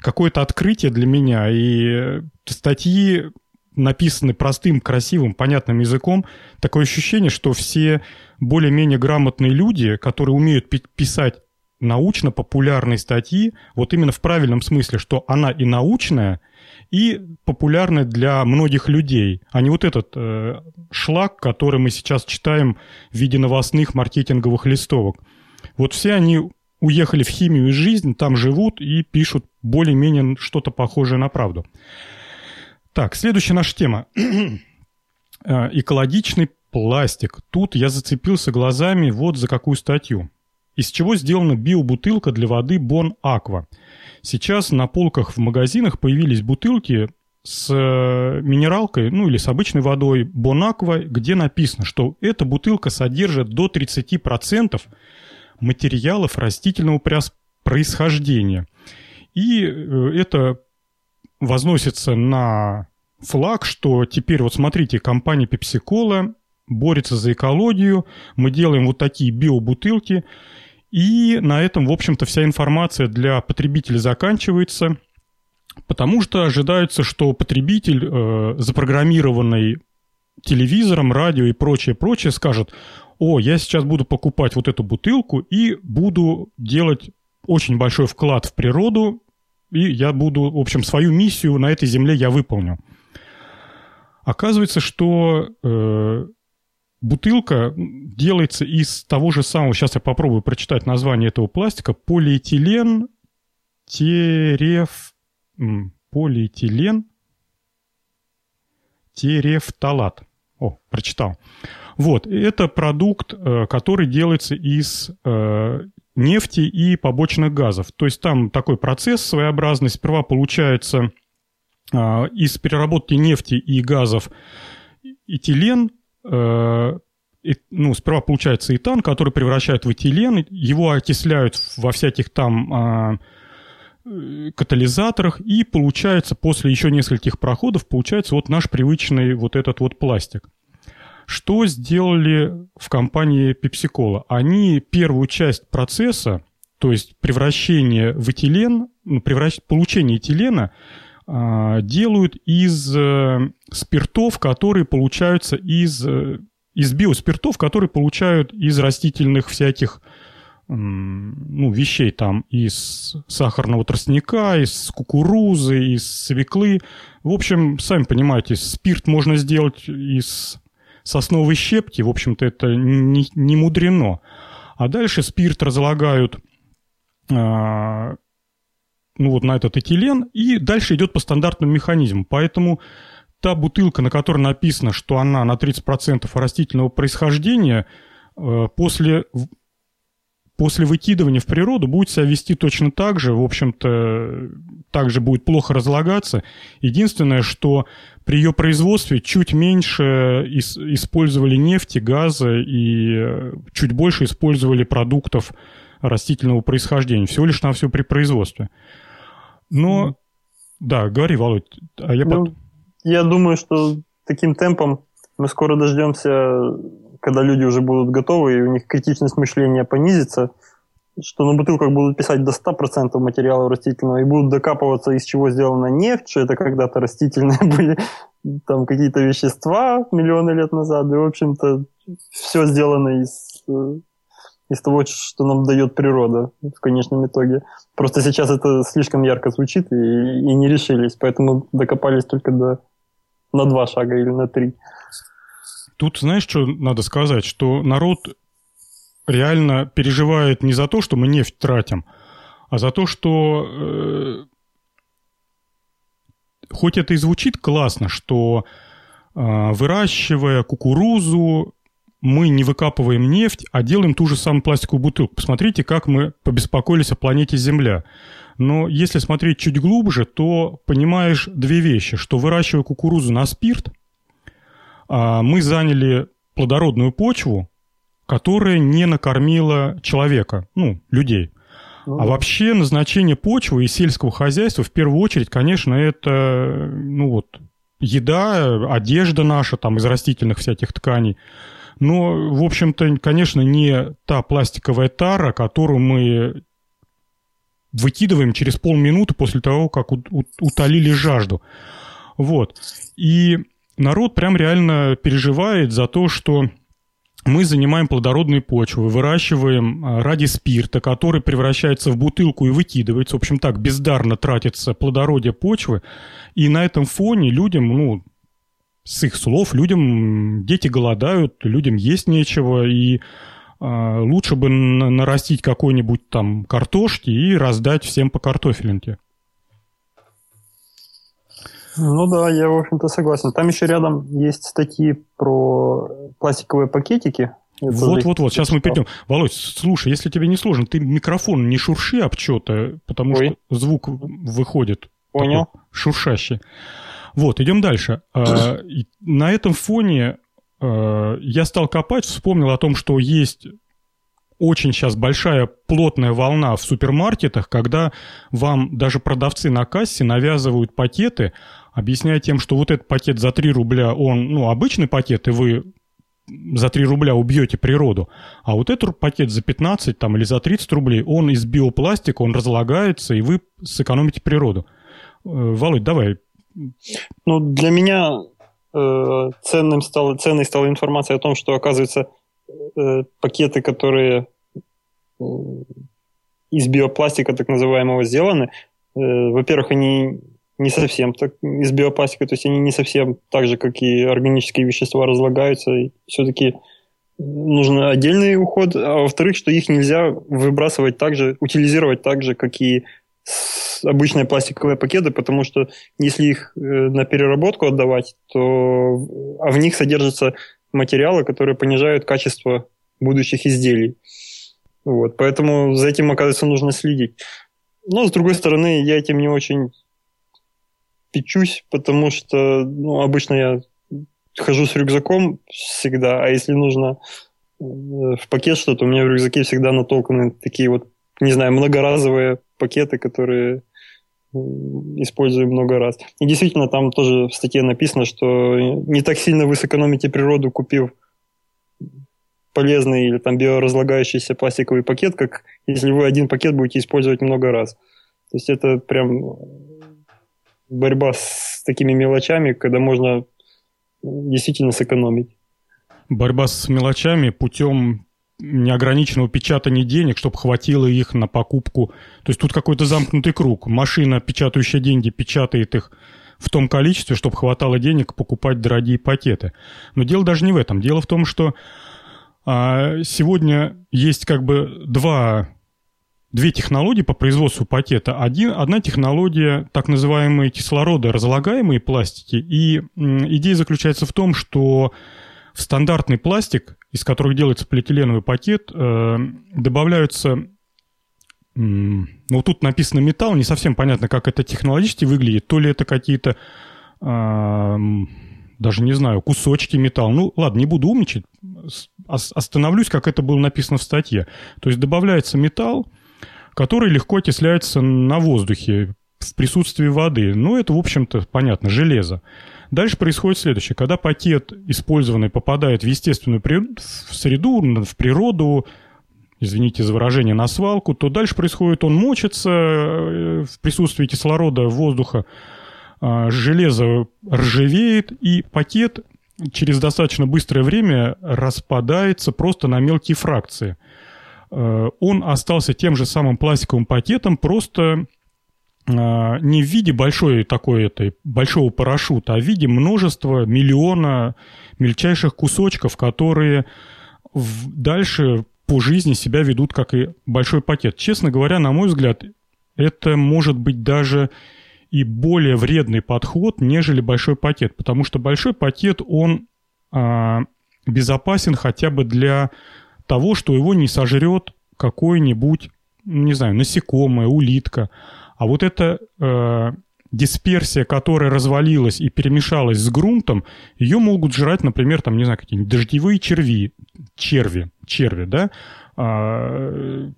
A: Какое-то открытие для меня, и статьи написаны простым, красивым, понятным языком, такое ощущение, что все более-менее грамотные люди, которые умеют писать научно-популярные статьи, вот именно в правильном смысле, что она и научная, и популярная для многих людей, а не вот этот э, шлак, который мы сейчас читаем в виде новостных маркетинговых листовок. Вот все они уехали в химию и жизнь, там живут и пишут более-менее что-то похожее на правду. Так, следующая наша тема. Э, экологичный пластик. Тут я зацепился глазами вот за какую статью. Из чего сделана биобутылка для воды Бон Аква. Сейчас на полках в магазинах появились бутылки с э, минералкой, ну или с обычной водой Бон Аква, где написано, что эта бутылка содержит до 30% материалов растительного происхождения. И э, это возносится на флаг, что теперь вот смотрите, компания Pepsi Cola борется за экологию, мы делаем вот такие биобутылки, и на этом, в общем-то, вся информация для потребителя заканчивается, потому что ожидается, что потребитель, э, запрограммированный телевизором, радио и прочее, прочее, скажет, о, я сейчас буду покупать вот эту бутылку и буду делать очень большой вклад в природу, и я буду, в общем, свою миссию на этой земле я выполню. Оказывается, что э, бутылка делается из того же самого, сейчас я попробую прочитать название этого пластика, полиэтилен тереф... полиэтилен терефталат. О, прочитал. Вот, это продукт, э, который делается из э, нефти и побочных газов. То есть там такой процесс своеобразный. Сперва получается из переработки нефти и газов этилен, э, ну, сперва получается этан, который превращают в этилен, его окисляют во всяких там а, катализаторах, и получается после еще нескольких проходов, получается вот наш привычный вот этот вот пластик. Что сделали в компании PepsiCola? Они первую часть процесса, то есть превращение в этилен, ну, превращ... получение этилена, а, делают из э, спиртов, которые получаются из, э, из биоспиртов, которые получают из растительных всяких ну, вещей там из сахарного тростника, из кукурузы, из свеклы. В общем, сами понимаете, спирт можно сделать из сосновой щепки, в общем-то, это не, не мудрено. А дальше спирт разлагают а, ну, вот на этот этилен, и дальше идет по стандартному механизму. Поэтому та бутылка, на которой написано, что она на 30% растительного происхождения, э, после после выкидывания в природу будет себя вести точно так же, в общем-то, также будет плохо разлагаться. Единственное, что при ее производстве чуть меньше использовали нефти, газа и э, чуть больше использовали продуктов растительного происхождения. Всего лишь на все при производстве. Но, mm. да, говори, Володь. А я, ну, под...
B: я думаю, что таким темпом мы скоро дождемся когда люди уже будут готовы, и у них критичность мышления понизится, что на бутылках будут писать до 100% материала растительного и будут докапываться, из чего сделана нефть, что это когда-то растительные были там какие-то вещества миллионы лет назад, и, в общем-то, все сделано из, из того, что нам дает природа в конечном итоге. Просто сейчас это слишком ярко звучит и, и не решились, поэтому докопались только до на два шага или на три.
A: Тут знаешь, что надо сказать? Что народ реально переживает не за то, что мы нефть тратим, а за то, что э, хоть это и звучит классно, что э, выращивая кукурузу, мы не выкапываем нефть, а делаем ту же самую пластиковую бутылку. Посмотрите, как мы побеспокоились о планете Земля. Но если смотреть чуть глубже, то понимаешь две вещи, что выращивая кукурузу на спирт, а, мы заняли плодородную почву, которая не накормила человека, ну, людей. Ну, а вообще назначение почвы и сельского хозяйства в первую очередь, конечно, это, ну вот, еда, одежда наша там из растительных всяких тканей. Но, в общем-то, конечно, не та пластиковая тара, которую мы выкидываем через полминуты после того, как утолили жажду. Вот. И народ прям реально переживает за то, что мы занимаем плодородные почвы, выращиваем а, ради спирта, который превращается в бутылку и выкидывается. В общем, так бездарно тратится плодородие почвы. И на этом фоне людям, ну, с их слов, людям дети голодают, людям есть нечего, и э, лучше бы нарастить какой-нибудь там картошки и раздать всем по картофелинке.
B: Ну да, я, в общем-то, согласен. Там еще рядом есть статьи про пластиковые пакетики.
A: Вот-вот-вот, сейчас мы перейдем. Володь, слушай, если тебе не сложно, ты микрофон не шурши об что-то, потому Ой. что звук выходит.
B: Понял.
A: Шуршащий. Вот, идем дальше. А, на этом фоне а, я стал копать, вспомнил о том, что есть очень сейчас большая плотная волна в супермаркетах, когда вам даже продавцы на кассе навязывают пакеты, объясняя тем, что вот этот пакет за 3 рубля, он, ну, обычный пакет, и вы за 3 рубля убьете природу, а вот этот пакет за 15 там, или за 30 рублей, он из биопластика, он разлагается, и вы сэкономите природу. Э, Володь, давай
B: ну, для меня э, ценным стало, ценной стала информация о том, что, оказывается, э, пакеты, которые э, из биопластика так называемого сделаны, э, во-первых, они не совсем так из биопластика, то есть они не совсем так же, как и органические вещества разлагаются, и все-таки нужен отдельный уход, а во-вторых, что их нельзя выбрасывать так же, утилизировать так же, как и обычные пластиковые пакеты, потому что если их э, на переработку отдавать, то а в них содержатся материалы, которые понижают качество будущих изделий. Вот, поэтому за этим, оказывается, нужно следить. Но, с другой стороны, я этим не очень печусь, потому что ну, обычно я хожу с рюкзаком всегда, а если нужно э, в пакет что-то, у меня в рюкзаке всегда натолканы такие вот, не знаю, многоразовые пакеты, которые использую много раз. И действительно, там тоже в статье написано, что не так сильно вы сэкономите природу, купив полезный или там биоразлагающийся пластиковый пакет, как если вы один пакет будете использовать много раз. То есть это прям борьба с такими мелочами, когда можно действительно сэкономить.
A: Борьба с мелочами путем неограниченного печатания денег, чтобы хватило их на покупку. То есть тут какой-то замкнутый круг. Машина, печатающая деньги, печатает их в том количестве, чтобы хватало денег покупать дорогие пакеты. Но дело даже не в этом. Дело в том, что а, сегодня есть как бы два, две технологии по производству пакета. Один, одна технология, так называемые кислороды, разлагаемые пластики. И м, идея заключается в том, что стандартный пластик из которых делается полиэтиленовый пакет, э, добавляются ну, тут написано металл, не совсем понятно, как это технологически выглядит. То ли это какие-то, э, даже не знаю, кусочки металла. Ну, ладно, не буду умничать. Остановлюсь, как это было написано в статье. То есть добавляется металл, который легко окисляется на воздухе в присутствии воды. Ну, это, в общем-то, понятно, железо. Дальше происходит следующее. Когда пакет использованный попадает в естественную среду, в природу, извините за выражение, на свалку, то дальше происходит, он мочится э, в присутствии кислорода, воздуха, а, железо ржавеет, и пакет через достаточно быстрое время распадается просто на мелкие фракции. он остался тем же самым пластиковым пакетом, просто не в виде большой такой этой, большого парашюта, а в виде множества, миллиона мельчайших кусочков, которые дальше по жизни себя ведут как и большой пакет. Честно говоря, на мой взгляд, это может быть даже и более вредный подход, нежели большой пакет, потому что большой пакет, он а, безопасен хотя бы для того, что его не сожрет какой-нибудь, не знаю, насекомое, улитка. А вот эта э, дисперсия, которая развалилась и перемешалась с грунтом, ее могут жрать, например, там, не знаю, какие-нибудь дождевые черви, черви, черви, да, а,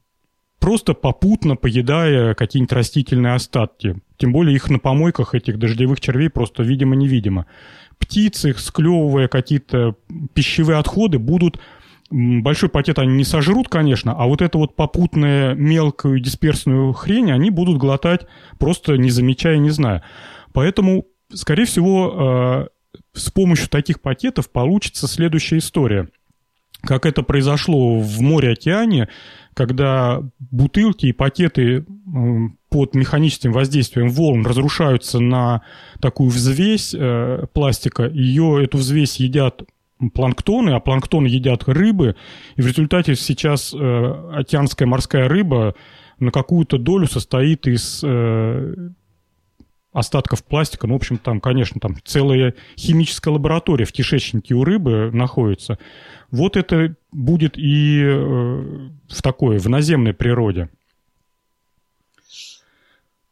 A: просто попутно поедая какие-нибудь растительные остатки. Тем более их на помойках, этих дождевых червей, просто видимо-невидимо. Птицы, склевывая какие-то пищевые отходы, будут большой пакет они не сожрут, конечно, а вот эту вот попутную мелкую дисперсную хрень они будут глотать, просто не замечая, не зная. Поэтому, скорее всего, э, с помощью таких пакетов получится следующая история. Как это произошло в море-океане, когда бутылки и пакеты под механическим воздействием волн разрушаются на такую взвесь э, пластика, ее, эту взвесь едят планктоны, а планктоны едят рыбы, и в результате сейчас э, океанская морская рыба на какую-то долю состоит из э, остатков пластика. Ну, в общем, там, конечно, там целая химическая лаборатория в кишечнике у рыбы находится. Вот это будет и э, в такой, в наземной природе.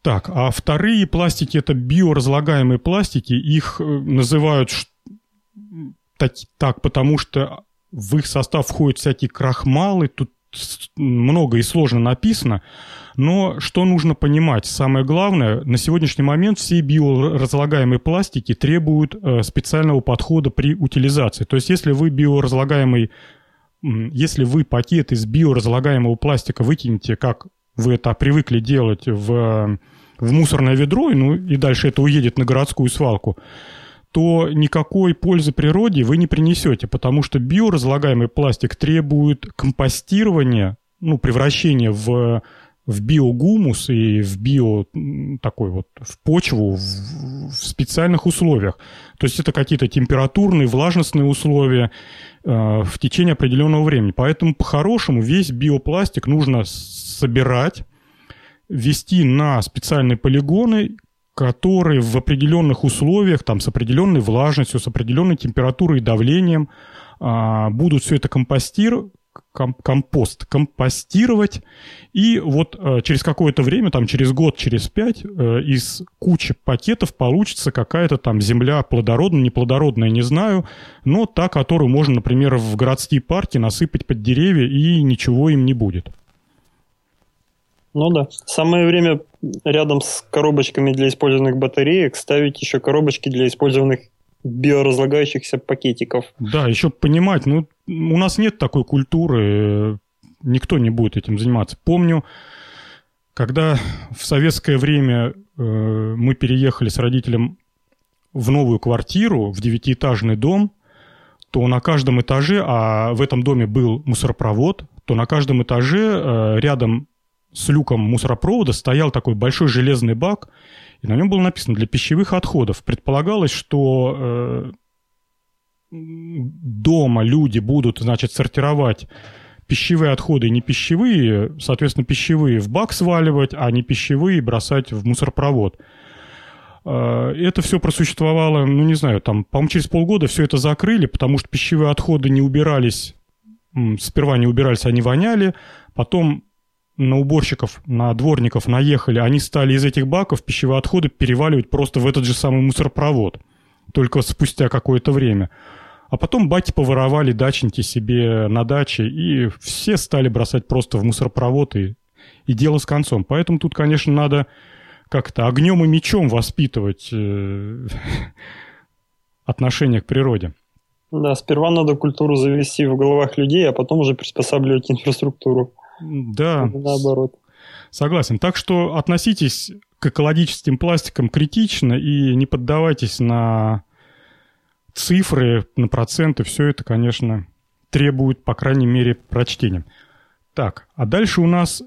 A: Так, а вторые пластики это биоразлагаемые пластики. Их э, называют так, так, потому что в их состав входят всякие крахмалы, тут много и сложно написано, но что нужно понимать? Самое главное, на сегодняшний момент все биоразлагаемые пластики требуют э, специального подхода при утилизации. То есть если вы биоразлагаемый, если вы пакет из биоразлагаемого пластика выкинете, как вы это привыкли делать в, в мусорное ведро, ну и дальше это уедет на городскую свалку, то никакой пользы природе вы не принесете, потому что биоразлагаемый пластик требует компостирования, ну, превращения в, в биогумус и в био такой вот в почву в, в специальных условиях. То есть это какие-то температурные, влажностные условия э, в течение определенного времени. Поэтому по-хорошему весь биопластик нужно собирать, вести на специальные полигоны, которые в определенных условиях, там, с определенной влажностью, с определенной температурой и давлением а, будут все это компостировать, компост компостировать, и вот э, через какое-то время, там через год, через пять, э, из кучи пакетов получится какая-то там земля плодородная, неплодородная, не знаю, но та, которую можно, например, в городские парки насыпать под деревья, и ничего им не будет.
B: Ну да. Самое время рядом с коробочками для использованных батареек ставить еще коробочки для использованных биоразлагающихся пакетиков.
A: Да, еще понимать, ну, у нас нет такой культуры, никто не будет этим заниматься. Помню, когда в советское время э, мы переехали с родителем в новую квартиру, в девятиэтажный дом, то на каждом этаже, а в этом доме был мусоропровод, то на каждом этаже э, рядом с люком мусоропровода стоял такой большой железный бак, и на нем было написано «для пищевых отходов». Предполагалось, что э, дома люди будут, значит, сортировать пищевые отходы и не пищевые, соответственно, пищевые в бак сваливать, а не пищевые бросать в мусоропровод. Э, это все просуществовало, ну, не знаю, там, по-моему, через полгода все это закрыли, потому что пищевые отходы не убирались, сперва не убирались, они воняли, потом на уборщиков, на дворников наехали, они стали из этих баков пищевые отходы переваливать просто в этот же самый мусоропровод, только спустя какое-то время. А потом баки поворовали дачники себе на даче, и все стали бросать просто в мусоропровод, и, и дело с концом. Поэтому тут, конечно, надо как-то огнем и мечом воспитывать э, отношение к природе.
B: Да, сперва надо культуру завести в головах людей, а потом уже приспосабливать инфраструктуру.
A: Да.
B: Наоборот.
A: Согласен. Так что относитесь к экологическим пластикам критично и не поддавайтесь на цифры, на проценты. Все это, конечно, требует, по крайней мере, прочтения. Так, а дальше у нас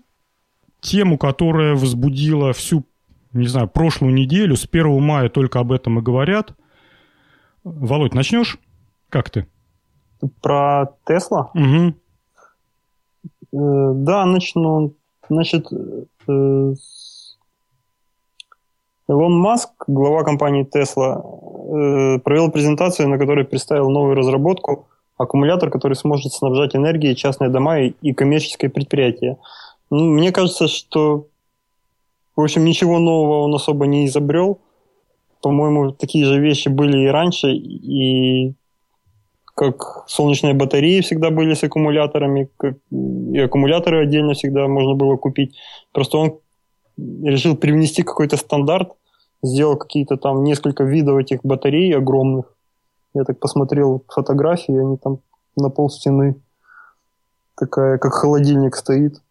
A: тему, которая возбудила всю, не знаю, прошлую неделю. С 1 мая только об этом и говорят. Володь, начнешь? Как ты?
B: Про Тесла?
A: Угу.
B: Да, начну. Значит, э, Илон Маск, глава компании Tesla, э, провел презентацию, на которой представил новую разработку аккумулятор, который сможет снабжать энергией частные дома и коммерческие предприятия. Ну, мне кажется, что, в общем, ничего нового он особо не изобрел. По-моему, такие же вещи были и раньше, и как солнечные батареи всегда были с аккумуляторами, как и аккумуляторы отдельно всегда можно было купить. Просто он решил привнести какой-то стандарт, сделал какие-то там несколько видов этих батарей огромных. Я так посмотрел фотографии, они там на пол стены такая, как холодильник стоит.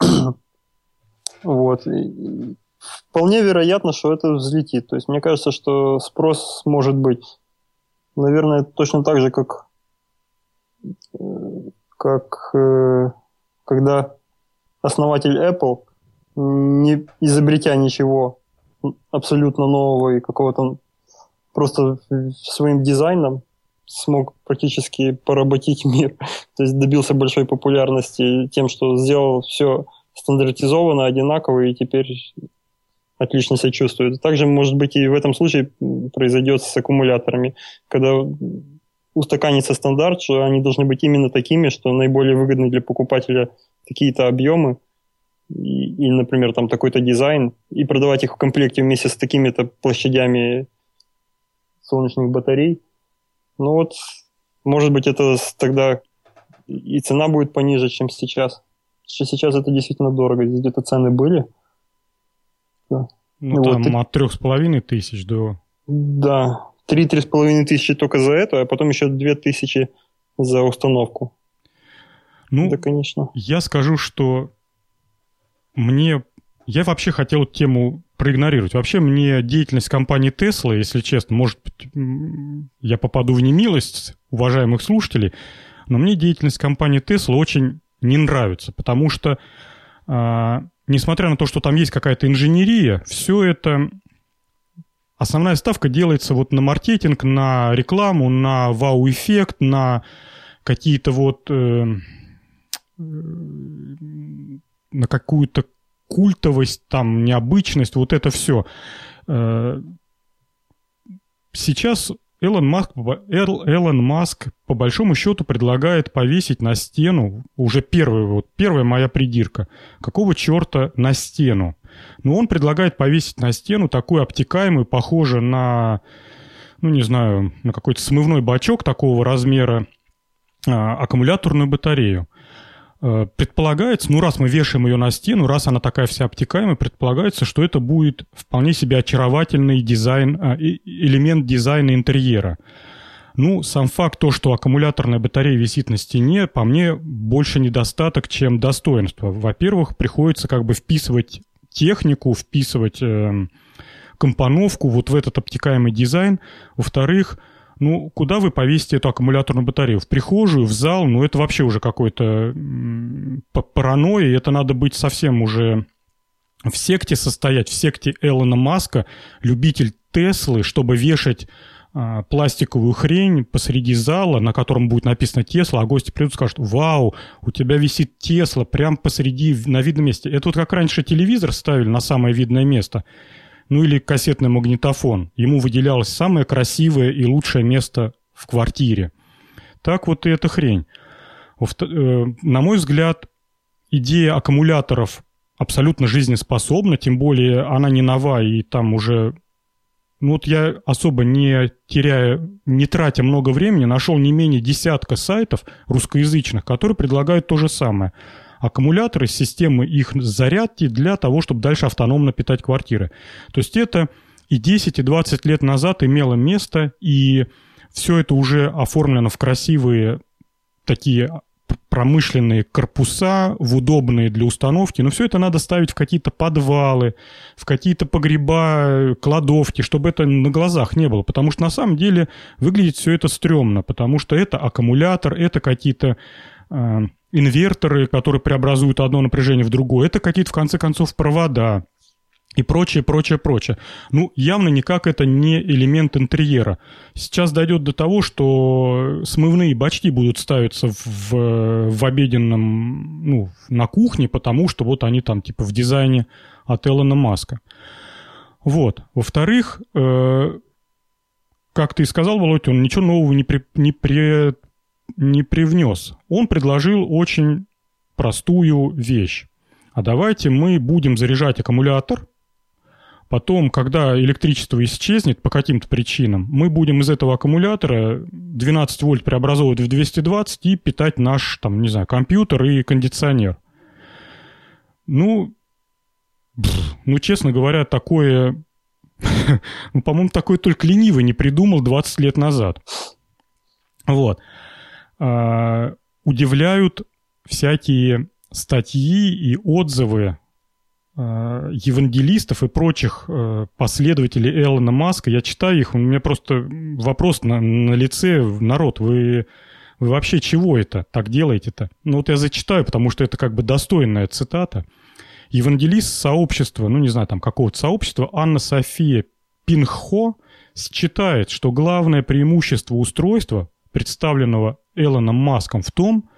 B: вот. И вполне вероятно, что это взлетит. То есть мне кажется, что спрос может быть. Наверное, точно так же, как, как э, когда основатель Apple, не изобретя ничего абсолютно нового и какого-то просто своим дизайном смог практически поработить мир. То есть добился большой популярности тем, что сделал все стандартизованно, одинаково, и теперь отлично себя чувствует. Также, может быть, и в этом случае произойдет с аккумуляторами, когда устаканится стандарт, что они должны быть именно такими, что наиболее выгодны для покупателя какие-то объемы, и, и, например, там такой-то дизайн, и продавать их в комплекте вместе с такими-то площадями солнечных батарей. Ну вот, может быть, это тогда и цена будет пониже, чем сейчас. Сейчас это действительно дорого. Здесь где-то цены были.
A: Да. Ну, вот, там от трех с половиной тысяч до...
B: Да, три-три с половиной тысячи только за это, а потом еще две тысячи за установку.
A: Ну, да, конечно. Я скажу, что мне... Я вообще хотел тему проигнорировать. Вообще мне деятельность компании Tesla, если честно, может быть, я попаду в немилость уважаемых слушателей, но мне деятельность компании Tesla очень не нравится, потому что, а, несмотря на то, что там есть какая-то инженерия, все это основная ставка делается вот на маркетинг, на рекламу, на вау-эффект, на какие-то вот э, на какую-то культовость, там, необычность, вот это все. Э, сейчас Элон Маск, Элон Маск по большому счету предлагает повесить на стену, уже первая, вот первая моя придирка, какого черта на стену? Ну, он предлагает повесить на стену такую обтекаемую, похоже на, ну, не знаю, на какой-то смывной бачок такого размера, а, аккумуляторную батарею. Э, предполагается, ну раз мы вешаем ее на стену, раз она такая вся обтекаемая, предполагается, что это будет вполне себе очаровательный дизайн, а, элемент дизайна интерьера. Ну, сам факт то, что аккумуляторная батарея висит на стене, по мне больше недостаток, чем достоинство. Во-первых, приходится как бы вписывать технику, вписывать э, компоновку вот в этот обтекаемый дизайн. Во-вторых, ну, куда вы повесите эту аккумуляторную батарею? В прихожую, в зал? Ну, это вообще уже какой-то паранойя, это надо быть совсем уже в секте состоять, в секте Элона Маска, любитель Теслы, чтобы вешать а, пластиковую хрень посреди зала, на котором будет написано Тесла, а гости придут и скажут, вау, у тебя висит Тесла прямо посреди, на видном месте. Это вот как раньше телевизор ставили на самое видное место ну или кассетный магнитофон. Ему выделялось самое красивое и лучшее место в квартире. Так вот и эта хрень. Э, на мой взгляд, идея аккумуляторов абсолютно жизнеспособна, тем более она не нова, и там уже... Ну вот я особо не теряя, не тратя много времени, нашел не менее десятка сайтов русскоязычных, которые предлагают то же самое – аккумуляторы, системы их зарядки для того, чтобы дальше автономно питать квартиры. То есть это и 10, и 20 лет назад имело место, и все это уже оформлено в красивые такие промышленные корпуса, в удобные для установки, но все это надо ставить в какие-то подвалы, в какие-то погреба, кладовки, чтобы это на глазах не было, потому что на самом деле выглядит все это стрёмно, потому что это аккумулятор, это какие-то э, инверторы, которые преобразуют одно напряжение в другое. Это какие-то, в конце концов, провода и прочее, прочее, прочее. Ну, явно никак это не элемент интерьера. Сейчас дойдет до того, что смывные бачки будут ставиться в, в обеденном, ну, на кухне, потому что вот они там типа в дизайне от Элона Маска. Вот. Во-вторых, э, как ты и сказал, Володь, он ничего нового не, при, не, при, не привнес. Он предложил очень простую вещь. А давайте мы будем заряжать аккумулятор – Потом, когда электричество исчезнет по каким-то причинам, мы будем из этого аккумулятора 12 вольт преобразовывать в 220 и питать наш, там, не знаю, компьютер и кондиционер. Ну, ну, честно говоря, такое... ну, по-моему, такое только ленивый не придумал 20 лет назад. Вот. А, удивляют всякие статьи и отзывы Э, евангелистов и прочих э, последователей Элона Маска, я читаю их, у меня просто вопрос на, на лице, народ, вы, вы вообще чего это так делаете-то? Ну вот я зачитаю, потому что это как бы достойная цитата. Евангелист сообщества, ну не знаю, там какого-то сообщества, Анна София Пинхо считает, что главное преимущество устройства, представленного Элоном Маском, в том,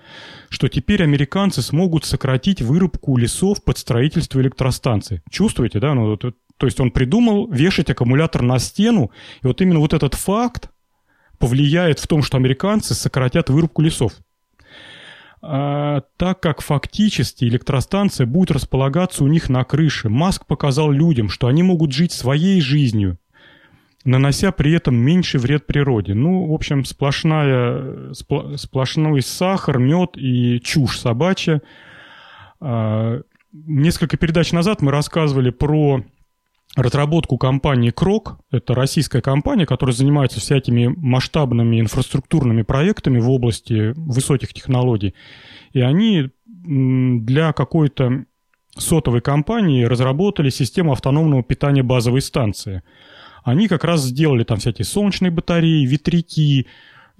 A: что теперь американцы смогут сократить вырубку лесов под строительство электростанций. Чувствуете, да? Ну, то, то есть он придумал вешать аккумулятор на стену, и вот именно вот этот факт повлияет в том, что американцы сократят вырубку лесов. А, так как фактически электростанция будет располагаться у них на крыше, Маск показал людям, что они могут жить своей жизнью, нанося при этом меньший вред природе. Ну, в общем, сплошная, сплошной сахар, мед и чушь собачья. А, несколько передач назад мы рассказывали про разработку компании Крок. Это российская компания, которая занимается всякими масштабными инфраструктурными проектами в области высоких технологий. И они для какой-то сотовой компании разработали систему автономного питания базовой станции – они как раз сделали там всякие солнечные батареи, ветряки,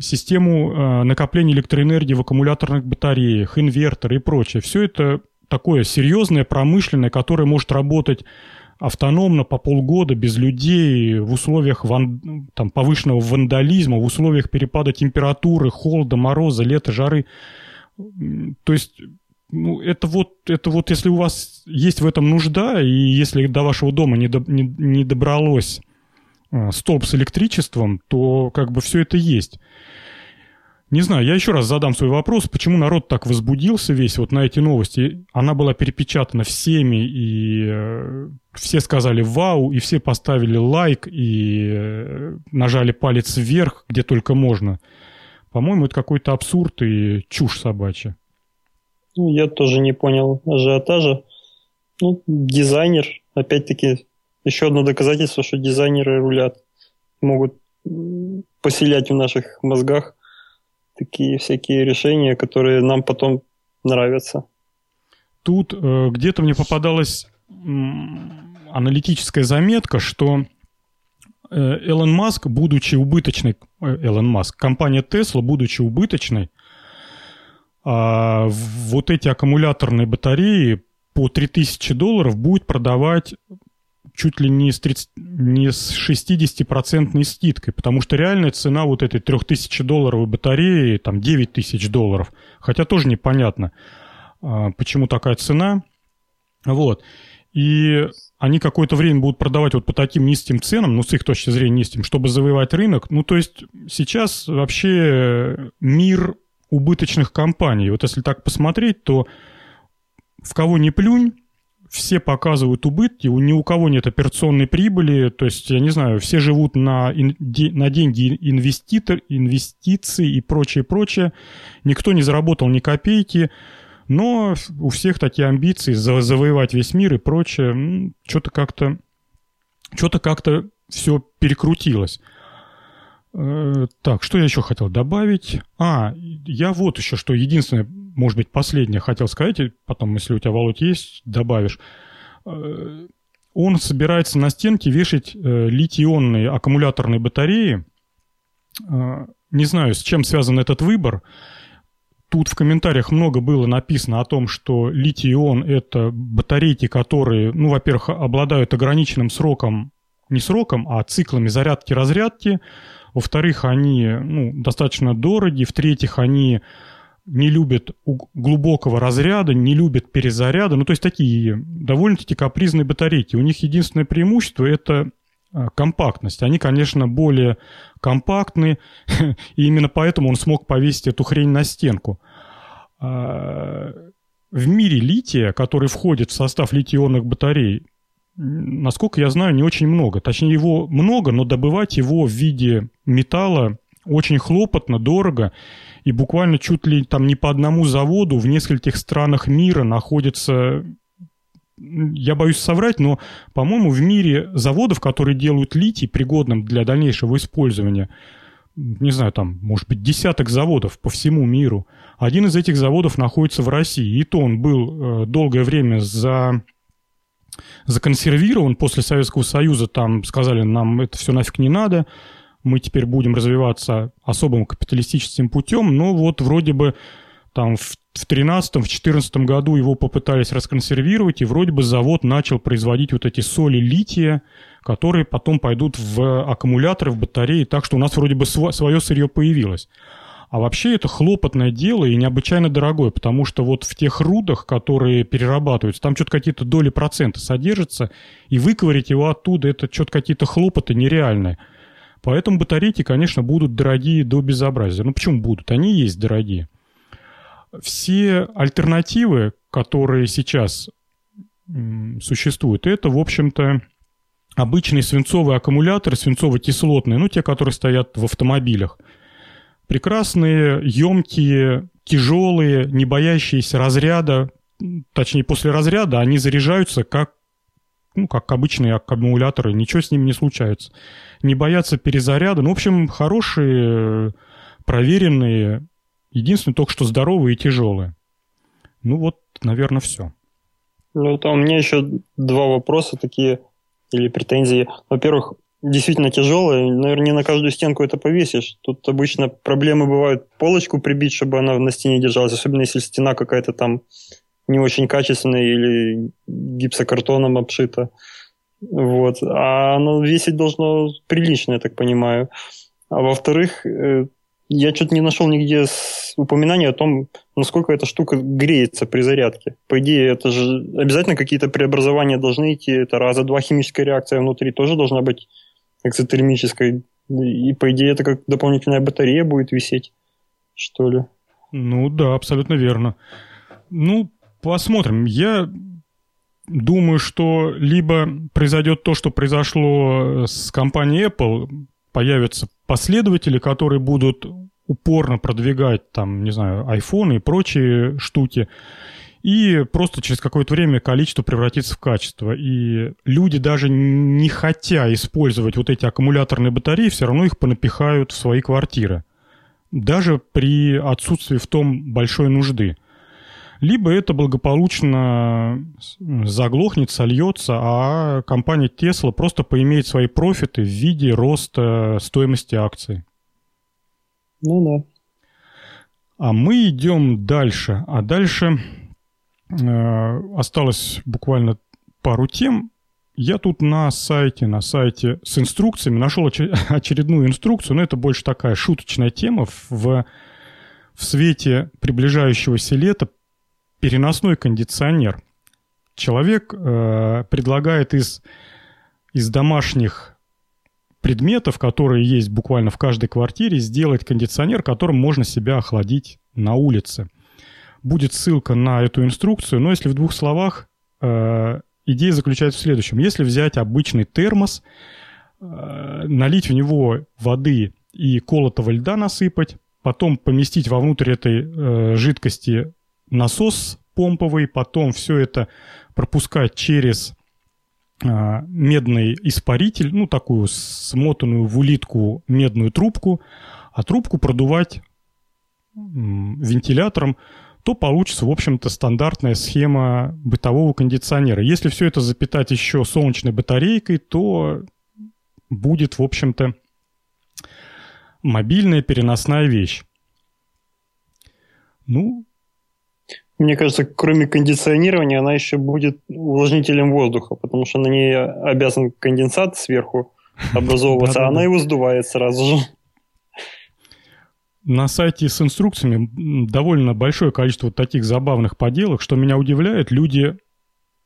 A: систему э, накопления электроэнергии в аккумуляторных батареях, инверторы и прочее. Все это такое серьезное, промышленное, которое может работать автономно по полгода без людей в условиях ван, там, повышенного вандализма, в условиях перепада температуры, холода, мороза, лета, жары. То есть ну, это вот, это вот, если у вас есть в этом нужда, и если до вашего дома не, до, не, не добралось столб с электричеством, то как бы все это есть. Не знаю, я еще раз задам свой вопрос, почему народ так возбудился весь вот на эти новости. Она была перепечатана всеми, и э, все сказали «Вау», и все поставили лайк, и э, нажали палец вверх, где только можно. По-моему, это какой-то абсурд и чушь собачья.
B: Ну, я тоже не понял ажиотажа. Ну, дизайнер, опять-таки, еще одно доказательство, что дизайнеры рулят, могут поселять в наших мозгах такие всякие решения, которые нам потом нравятся.
A: Тут э, где-то мне попадалась аналитическая заметка, что э, Элон Маск, будучи убыточной, э, Элон Маск, компания Tesla, будучи убыточной, э, вот эти аккумуляторные батареи по 3000 долларов будет продавать чуть ли не с, 30, не с 60% скидкой, потому что реальная цена вот этой 3000-долларовой батареи там 9000 долларов, хотя тоже непонятно, а, почему такая цена. Вот. И они какое-то время будут продавать вот по таким низким ценам, ну, с их точки зрения низким, чтобы завоевать рынок. Ну, то есть сейчас вообще мир убыточных компаний. Вот если так посмотреть, то в кого не плюнь, все показывают убытки, ни у кого нет операционной прибыли, то есть, я не знаю, все живут на, на деньги инвеститор, инвестиций и прочее, прочее. Никто не заработал ни копейки, но у всех такие амбиции завоевать весь мир и прочее. Что-то как-то что-то как-то все перекрутилось. Э, так, что я еще хотел добавить? А, я вот еще что единственное может быть, последнее хотел сказать, и потом, если у тебя, Володь, есть, добавишь. Э, он собирается на стенке вешать э, литий-ионные аккумуляторные батареи. Э, не знаю, с чем связан этот выбор. Тут в комментариях много было написано о том, что литий-ион – это батарейки, которые, ну, во-первых, обладают ограниченным сроком, не сроком, а циклами зарядки-разрядки. Во-вторых, они ну, достаточно дороги. В-третьих, они не любят глубокого разряда, не любят перезаряда. Ну, то есть такие довольно-таки капризные батарейки. У них единственное преимущество – это а, компактность. Они, конечно, более компактны, и именно поэтому он смог повесить эту хрень на стенку. А, в мире лития, который входит в состав литий-ионных батарей, насколько я знаю, не очень много. Точнее, его много, но добывать его в виде металла очень хлопотно, дорого, и буквально чуть ли там не по одному заводу в нескольких странах мира находится я боюсь соврать, но, по-моему, в мире заводов, которые делают литий пригодным для дальнейшего использования, не знаю, там, может быть, десяток заводов по всему миру. Один из этих заводов находится в России, и то он был э, долгое время за законсервирован после Советского Союза, там сказали, нам это все нафиг не надо, мы теперь будем развиваться особым капиталистическим путем, но вот вроде бы там в в 13-14 году его попытались расконсервировать, и вроде бы завод начал производить вот эти соли лития, которые потом пойдут в аккумуляторы, в батареи, так что у нас вроде бы свое сырье появилось. А вообще это хлопотное дело и необычайно дорогое, потому что вот в тех рудах, которые перерабатываются, там что-то какие-то доли процента содержатся, и выковырить его оттуда, это что-то какие-то хлопоты нереальные. Поэтому батарейки, конечно, будут дорогие до безобразия. Ну почему будут? Они есть дорогие все альтернативы, которые сейчас существуют, это, в общем-то, обычные свинцовые аккумуляторы, свинцово-кислотные, ну, те, которые стоят в автомобилях. Прекрасные, емкие, тяжелые, не боящиеся разряда, точнее, после разряда они заряжаются как, ну, как обычные аккумуляторы, ничего с ними не случается. Не боятся перезаряда. Ну, в общем, хорошие, проверенные Единственное, только что здоровые и тяжелые. Ну вот, наверное, все.
B: Ну, там у меня еще два вопроса такие, или претензии. Во-первых, действительно тяжелые, наверное, не на каждую стенку это повесишь. Тут обычно проблемы бывают полочку прибить, чтобы она на стене держалась, особенно если стена какая-то там не очень качественная или гипсокартоном обшита. Вот. А оно весить должно прилично, я так понимаю. А во-вторых, э, я что-то не нашел нигде упоминания о том, насколько эта штука греется при зарядке. По идее, это же обязательно какие-то преобразования должны идти. Это раза два химическая реакция внутри тоже должна быть экзотермической. И, по идее, это как дополнительная батарея будет висеть, что ли.
A: Ну да, абсолютно верно. Ну, посмотрим. Я думаю, что либо произойдет то, что произошло с компанией Apple, появятся последователи, которые будут упорно продвигать там, не знаю, iPhone и прочие штуки, и просто через какое-то время количество превратится в качество. И люди даже не хотя использовать вот эти аккумуляторные батареи, все равно их понапихают в свои квартиры. Даже при отсутствии в том большой нужды. Либо это благополучно заглохнет, сольется, а компания Tesla просто поимеет свои профиты в виде роста стоимости акций.
B: Ну да.
A: А мы идем дальше. А дальше э, осталось буквально пару тем. Я тут на сайте, на сайте с инструкциями нашел очередную инструкцию, но это больше такая шуточная тема в, в свете приближающегося лета переносной кондиционер. Человек э, предлагает из, из домашних предметов, которые есть буквально в каждой квартире, сделать кондиционер, которым можно себя охладить на улице. Будет ссылка на эту инструкцию, но если в двух словах, э, идея заключается в следующем. Если взять обычный термос, э, налить в него воды и колотого льда насыпать, потом поместить вовнутрь этой э, жидкости насос помповый, потом все это пропускать через а, медный испаритель, ну, такую смотанную в улитку медную трубку, а трубку продувать вентилятором, то получится, в общем-то, стандартная схема бытового кондиционера. Если все это запитать еще солнечной батарейкой, то будет, в общем-то, мобильная переносная вещь. Ну,
B: мне кажется, кроме кондиционирования, она еще будет увлажнителем воздуха, потому что на ней обязан конденсат сверху образовываться, а она его сдувает сразу же.
A: На сайте с инструкциями довольно большое количество вот таких забавных поделок. Что меня удивляет, люди,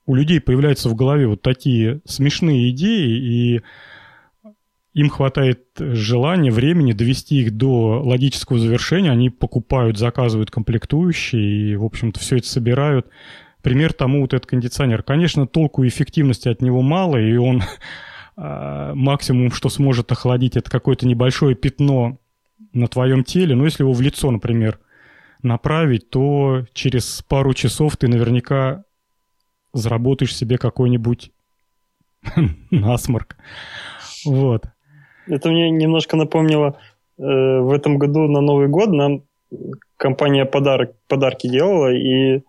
A: у людей появляются в голове вот такие смешные идеи, и им хватает желания, времени довести их до логического завершения. Они покупают, заказывают комплектующие и, в общем-то, все это собирают. Пример тому вот этот кондиционер. Конечно, толку и эффективности от него мало, и он а, максимум, что сможет охладить, это какое-то небольшое пятно на твоем теле, ну, если его в лицо, например, направить, то через пару часов ты наверняка заработаешь себе какой-нибудь насморк. Вот.
B: Это мне немножко напомнило, э, в этом году на Новый год нам компания подарок, подарки делала, и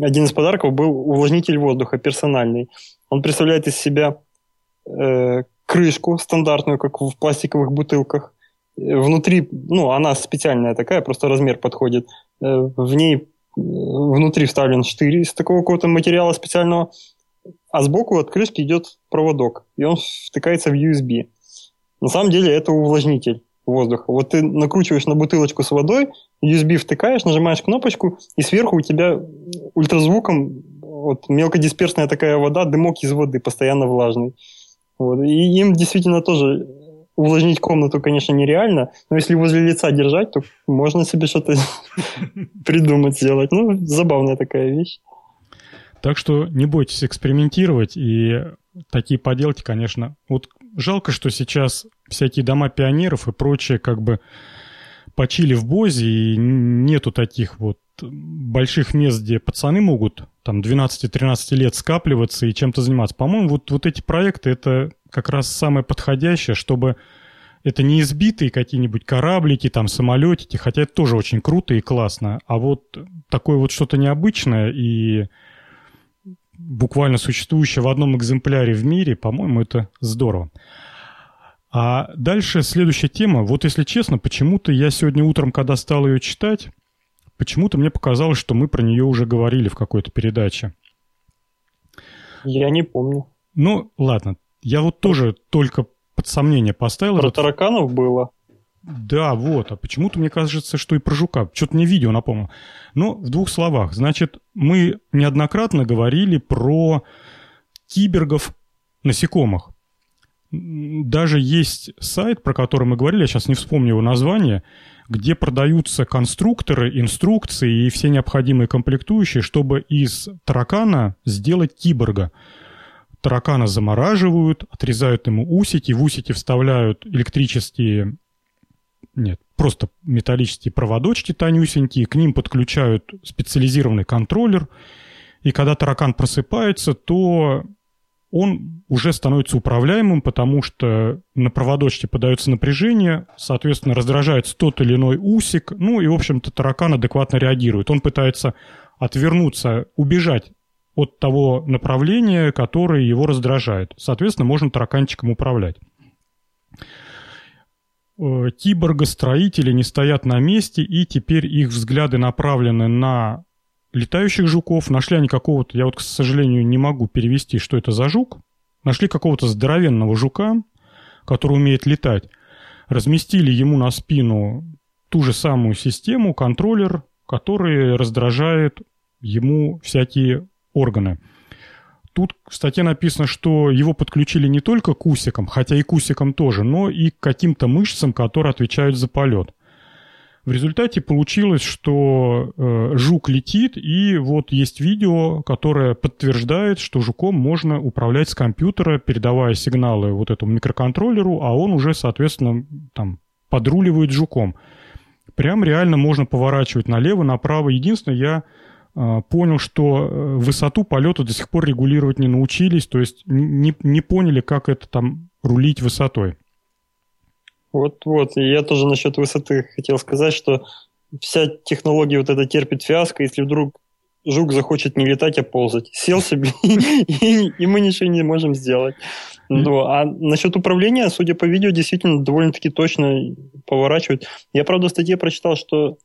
B: один из подарков был увлажнитель воздуха персональный. Он представляет из себя э, крышку стандартную, как в пластиковых бутылках, внутри, ну, она специальная такая, просто размер подходит. Э, в ней э, внутри вставлен штырь из такого какого-то материала специального, а сбоку от крышки идет проводок, и он втыкается в USB. На самом деле это увлажнитель воздуха. Вот ты накручиваешь на бутылочку с водой, USB втыкаешь, нажимаешь кнопочку, и сверху у тебя ультразвуком вот, мелкодисперсная такая вода, дымок из воды постоянно влажный. Вот. И им действительно тоже увлажнить комнату, конечно, нереально, но если возле лица держать, то можно себе что-то придумать, сделать. Ну, забавная такая вещь.
A: Так что не бойтесь экспериментировать, и такие поделки, конечно... Вот жалко, что сейчас всякие дома пионеров и прочее как бы почили в Бозе, и нету таких вот больших мест, где пацаны могут там 12-13 лет скапливаться и чем-то заниматься. По-моему, вот, вот эти проекты, это как раз самое подходящее, чтобы это не избитые какие-нибудь кораблики, там, самолетики, хотя это тоже очень круто и классно, а вот такое вот что-то необычное и буквально существующее в одном экземпляре в мире, по-моему, это здорово. А дальше следующая тема. Вот если честно, почему-то я сегодня утром, когда стал ее читать, почему-то мне показалось, что мы про нее уже говорили в какой-то передаче.
B: Я не помню.
A: Ну, ладно, я вот тоже только под сомнение поставил.
B: Про этот... тараканов было.
A: Да, вот. А почему-то мне кажется, что и про жука. Что-то мне видео напомнил. Но в двух словах. Значит, мы неоднократно говорили про кибергов насекомых. Даже есть сайт, про который мы говорили, я сейчас не вспомню его название, где продаются конструкторы, инструкции и все необходимые комплектующие, чтобы из таракана сделать киборга. Таракана замораживают, отрезают ему усики, в усики вставляют электрические, нет, просто металлические проводочки тонюсенькие, к ним подключают специализированный контроллер, и когда таракан просыпается, то он уже становится управляемым, потому что на проводочке подается напряжение, соответственно, раздражается тот или иной усик, ну и, в общем-то, таракан адекватно реагирует. Он пытается отвернуться, убежать от того направления, которое его раздражает. Соответственно, можно тараканчиком управлять. Э, киборгостроители не стоят на месте, и теперь их взгляды направлены на летающих жуков. Нашли они какого-то, я вот, к сожалению, не могу перевести, что это за жук. Нашли какого-то здоровенного жука, который умеет летать. Разместили ему на спину ту же самую систему, контроллер, который раздражает ему всякие органы. Тут в статье написано, что его подключили не только к усикам, хотя и к усикам тоже, но и к каким-то мышцам, которые отвечают за полет. В результате получилось, что э, жук летит, и вот есть видео, которое подтверждает, что жуком можно управлять с компьютера, передавая сигналы вот этому микроконтроллеру, а он уже, соответственно, там подруливает жуком. Прям реально можно поворачивать налево, направо. Единственное, я а, понял, что э, высоту полета до сих пор регулировать не научились, то есть не, не поняли, как это там рулить высотой.
B: Вот-вот, я тоже насчет высоты хотел сказать, что вся технология вот эта терпит фиаско, если вдруг жук захочет не летать, а ползать. Сел себе, и, и мы ничего не можем сделать. Ну, а насчет управления, судя по видео, действительно довольно-таки точно поворачивают. Я, правда, в статье прочитал, что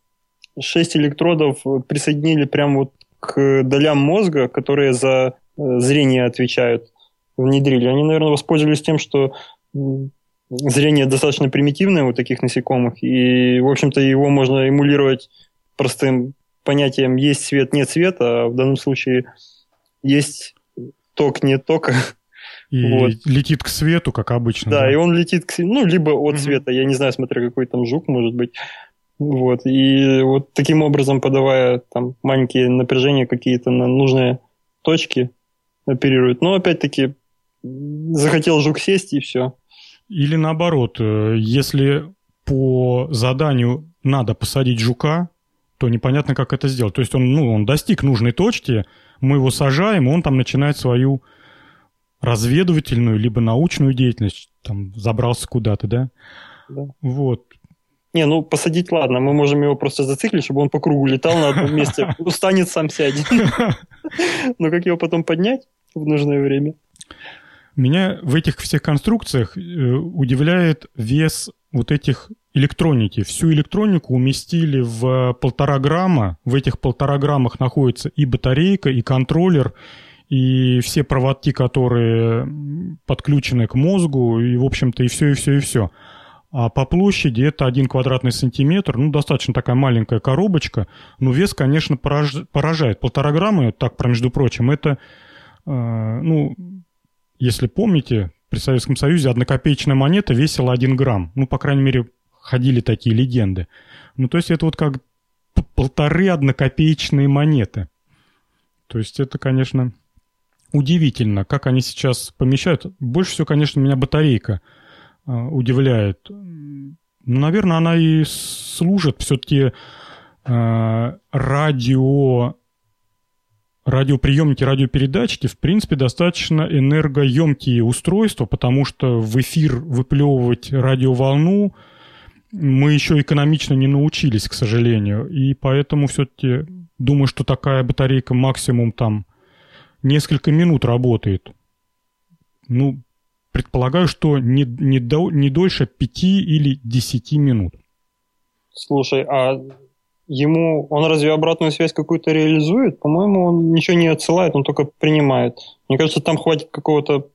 B: шесть электродов присоединили прямо вот к долям мозга, которые за э, зрение отвечают, внедрили. Они, наверное, воспользовались тем, что зрение достаточно примитивное у таких насекомых, и, в общем-то, его можно эмулировать простым понятием «есть свет, нет света», а в данном случае «есть ток, нет тока».
A: И вот. летит к свету, как обычно.
B: Да, да? и он летит к ну, либо от mm-hmm. света, я не знаю, смотря какой там жук, может быть. Вот, и вот таким образом, подавая там маленькие напряжения какие-то на нужные точки, оперирует. Но опять-таки, захотел жук сесть и все.
A: Или наоборот, э, если по заданию надо посадить жука, то непонятно, как это сделать. То есть он, ну, он достиг нужной точки, мы его сажаем, и он там начинает свою разведывательную либо научную деятельность, там забрался куда-то, да?
B: Да.
A: Вот.
B: Не, ну посадить ладно, мы можем его просто зациклить, чтобы он по кругу летал на одном месте, устанет, сам сядет. Но как его потом поднять в нужное время?
A: Меня в этих всех конструкциях э, удивляет вес вот этих электроники. Всю электронику уместили в полтора грамма. В этих полтора граммах находится и батарейка, и контроллер, и все проводки, которые подключены к мозгу, и, в общем-то, и все, и все, и все. А по площади это один квадратный сантиметр, ну, достаточно такая маленькая коробочка, но вес, конечно, поражает. Полтора грамма, так, про между прочим, это, э, ну, если помните, при Советском Союзе однокопеечная монета весила один грамм. Ну, по крайней мере, ходили такие легенды. Ну, то есть это вот как полторы однокопеечные монеты. То есть это, конечно, удивительно, как они сейчас помещают. Больше всего, конечно, меня батарейка – а, удивляет. Ну, наверное, она и служит все-таки э, радио радиоприемники, радиопередатчики, в принципе, достаточно энергоемкие устройства, потому что в эфир выплевывать радиоволну мы еще экономично не научились, к сожалению. И поэтому все-таки думаю, что такая батарейка максимум там несколько минут работает. Ну, предполагаю, что не, не, до, не дольше 5 или 10 минут.
B: Слушай, а ему он разве обратную связь какую-то реализует? По-моему, он ничего не отсылает, он только принимает. Мне кажется, там хватит какого-то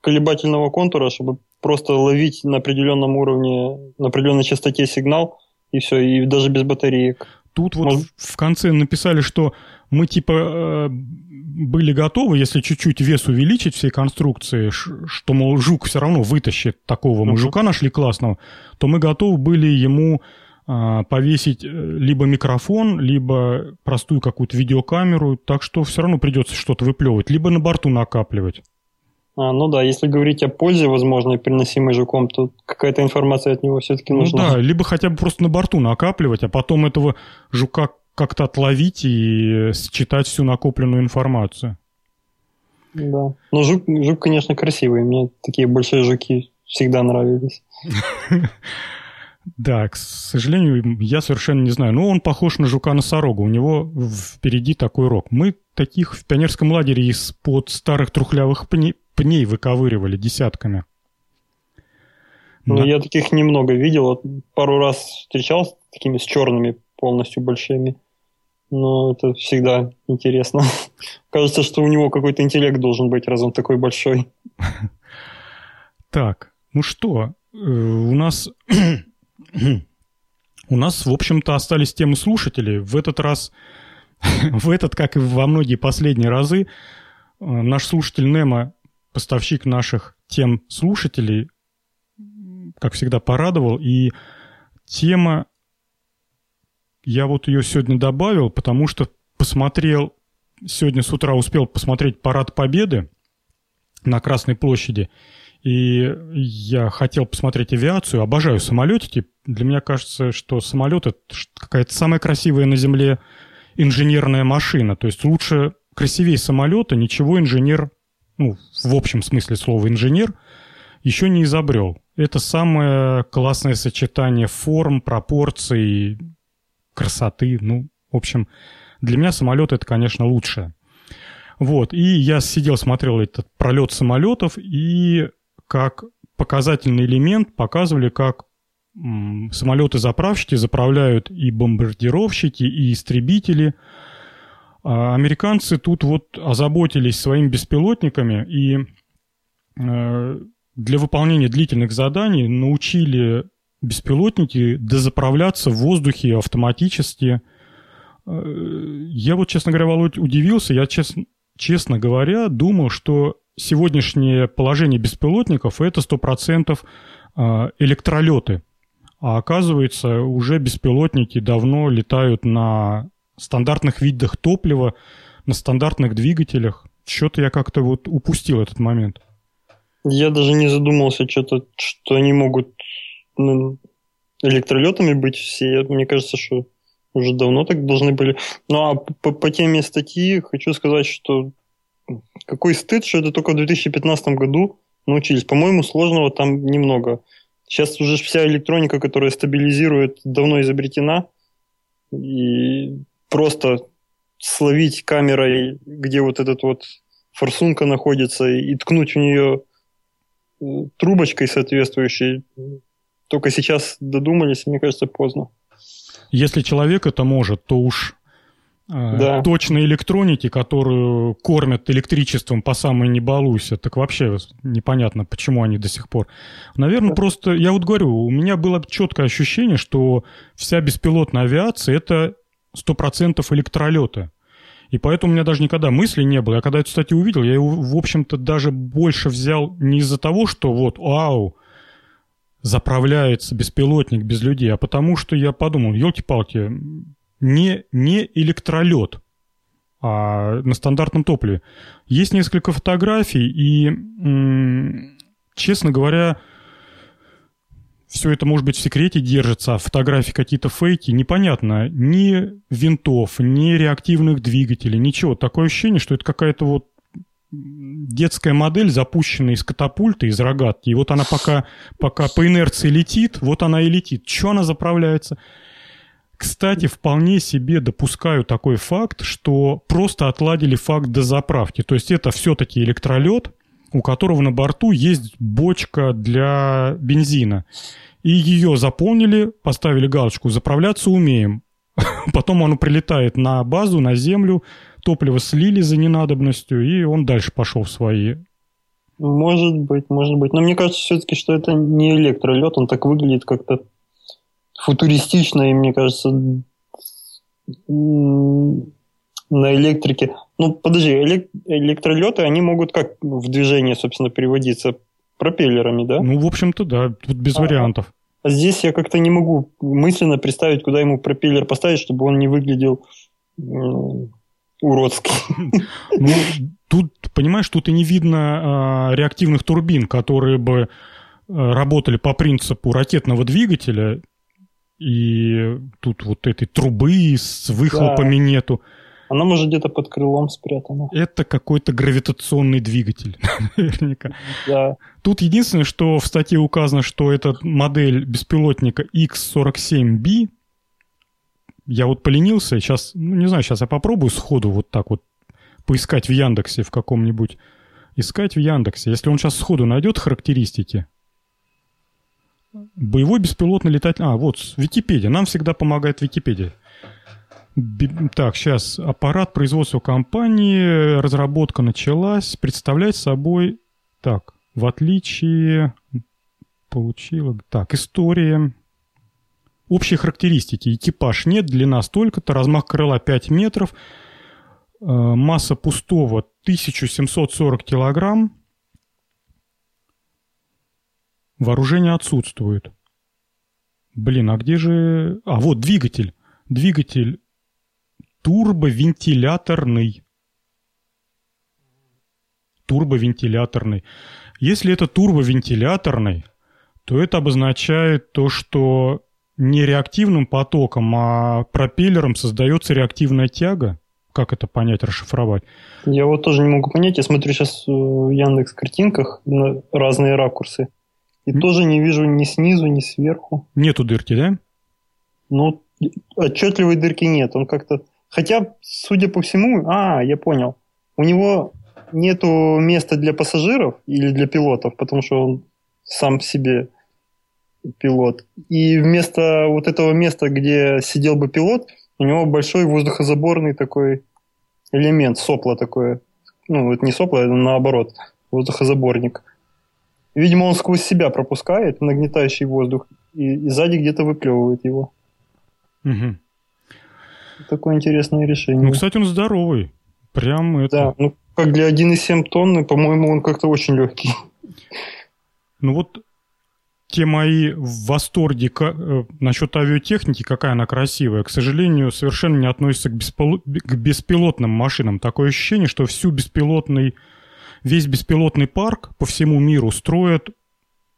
B: колебательного контура, чтобы просто ловить на определенном уровне, на определенной частоте сигнал, и все, и даже без батареек.
A: Тут вот Может... в конце написали, что мы типа э, были готовы, если чуть-чуть вес увеличить всей конструкции, что, мол, жук все равно вытащит такого, мы жука нашли классного, то мы готовы были ему повесить э, либо микрофон, либо простую какую-то видеокамеру, так что все равно придется что-то выплевывать, либо на борту накапливать.
B: А, ну да, если говорить о пользе, возможной, приносимой жуком, то какая-то информация от него все-таки нужна.
A: Ну да, либо хотя бы просто на борту накапливать, а потом этого жука как-то отловить и считать всю накопленную информацию.
B: Да. Но жук, жук, конечно, красивый. Мне такие большие жуки всегда нравились.
A: Да, к сожалению, я совершенно не знаю. Но он похож на жука-носорога. У него впереди такой рог. Мы таких в пионерском лагере из-под старых трухлявых пней, пней выковыривали десятками.
B: Ну, да. я таких немного видел. Пару раз встречался с такими с черными полностью большими. Но это всегда интересно. Кажется, что у него какой-то интеллект должен быть, раз он такой большой.
A: Так, ну что, э, у нас... у нас, в общем-то, остались темы слушателей. В этот раз, в этот, как и во многие последние разы, э, наш слушатель Немо, поставщик наших тем слушателей, как всегда, порадовал. И тема я вот ее сегодня добавил, потому что посмотрел, сегодня с утра успел посмотреть Парад Победы на Красной площади. И я хотел посмотреть авиацию, обожаю самолетики. Для меня кажется, что самолет это какая-то самая красивая на Земле инженерная машина. То есть лучше, красивее самолета ничего инженер, ну, в общем смысле слова инженер, еще не изобрел. Это самое классное сочетание форм, пропорций, красоты. Ну, в общем, для меня самолет это, конечно, лучшее. Вот, и я сидел, смотрел этот пролет самолетов, и как показательный элемент показывали, как самолеты-заправщики заправляют и бомбардировщики, и истребители. А американцы тут вот озаботились своими беспилотниками и э, для выполнения длительных заданий научили беспилотники дозаправляться в воздухе автоматически. Э, я вот, честно говоря, Володь, удивился. Я, честно, честно говоря, думал, что сегодняшнее положение беспилотников – это 100% э, электролеты. А оказывается, уже беспилотники давно летают на стандартных видах топлива, на стандартных двигателях. Что-то я как-то вот упустил этот момент.
B: Я даже не задумался, что-то, что они могут ну, электролетами быть все. Мне кажется, что уже давно так должны были. Ну а по, по теме статьи хочу сказать, что какой стыд, что это только в 2015 году научились. По-моему, сложного там немного. Сейчас уже вся электроника, которая стабилизирует, давно изобретена. И просто словить камерой, где вот этот вот форсунка находится, и ткнуть в нее э, трубочкой соответствующей. Только сейчас додумались, мне кажется, поздно.
A: Если человек это может, то уж да. точной электроники, которую кормят электричеством по самой не балуйся, так вообще непонятно, почему они до сих пор. Наверное, да. просто, я вот говорю, у меня было четкое ощущение, что вся беспилотная авиация – это 100% электролета. И поэтому у меня даже никогда мысли не было. Я когда эту статью увидел, я его, в общем-то, даже больше взял не из-за того, что вот, вау, заправляется беспилотник без людей, а потому что я подумал, елки-палки, не, не электролет, а на стандартном топливе. Есть несколько фотографий, и, честно говоря, все это, может быть, в секрете держится, а фотографии какие-то фейки, непонятно. Ни винтов, ни реактивных двигателей, ничего. Такое ощущение, что это какая-то вот детская модель, запущенная из катапульты, из рогатки. И вот она пока, пока по инерции летит, вот она и летит. Что она заправляется? Кстати, вполне себе допускаю такой факт, что просто отладили факт дозаправки. То есть это все-таки электролет, у которого на борту есть бочка для бензина. И ее заполнили, поставили галочку «Заправляться умеем». Потом оно прилетает на базу, на землю, топливо слили за ненадобностью, и он дальше пошел в свои.
B: Может быть, может быть. Но мне кажется все-таки, что это не электролет, он так выглядит как-то футуристично, и мне кажется, на электрике. Ну, подожди, элек- электролеты, они могут как в движение, собственно, переводиться пропеллерами, да?
A: Ну, в общем-то, да, тут без а, вариантов.
B: А здесь я как-то не могу мысленно представить, куда ему пропеллер поставить, чтобы он не выглядел уродский.
A: Ну, тут, понимаешь, тут и не видно а, реактивных турбин, которые бы а, работали по принципу ракетного двигателя, и тут вот этой трубы с выхлопами да. нету.
B: Она может где-то под крылом спрятана.
A: Это какой-то гравитационный двигатель, наверняка. Да. Тут единственное, что в статье указано, что это модель беспилотника X-47B. Я вот поленился, сейчас, ну не знаю, сейчас я попробую сходу вот так вот поискать в Яндексе в каком-нибудь. Искать в Яндексе. Если он сейчас сходу найдет характеристики, Боевой беспилотный летательный... А, вот, Википедия. Нам всегда помогает Википедия. Так, сейчас. Аппарат производства компании, разработка началась. Представляет собой... Так, в отличие... Получила... Так, история. Общие характеристики. Экипаж нет, длина столько-то, размах крыла 5 метров, э, масса пустого 1740 килограмм, вооружение отсутствует. Блин, а где же... А, вот двигатель. Двигатель турбовентиляторный. Турбовентиляторный. Если это турбовентиляторный, то это обозначает то, что не реактивным потоком, а пропеллером создается реактивная тяга. Как это понять, расшифровать?
B: Я вот тоже не могу понять. Я смотрю сейчас в Яндекс картинках на разные ракурсы. И тоже не вижу ни снизу, ни сверху.
A: Нету дырки, да?
B: Ну, отчетливой дырки нет. Он как-то Хотя, судя по всему, а, я понял, у него нету места для пассажиров или для пилотов, потому что он сам себе пилот. И вместо вот этого места, где сидел бы пилот, у него большой воздухозаборный такой элемент, сопло такое. Ну, это не сопло, это наоборот, воздухозаборник. Видимо, он сквозь себя пропускает нагнетающий воздух и, и сзади где-то выплевывает его. Угу. Такое интересное решение.
A: Ну, кстати, он здоровый. Прям это...
B: Да, ну, как для 1,7 тонны, по-моему, он как-то очень легкий.
A: Ну вот те мои в восторге э, насчет авиатехники, какая она красивая, к сожалению, совершенно не относится к, беспол... к беспилотным машинам. Такое ощущение, что всю беспилотный, весь беспилотный парк по всему миру строят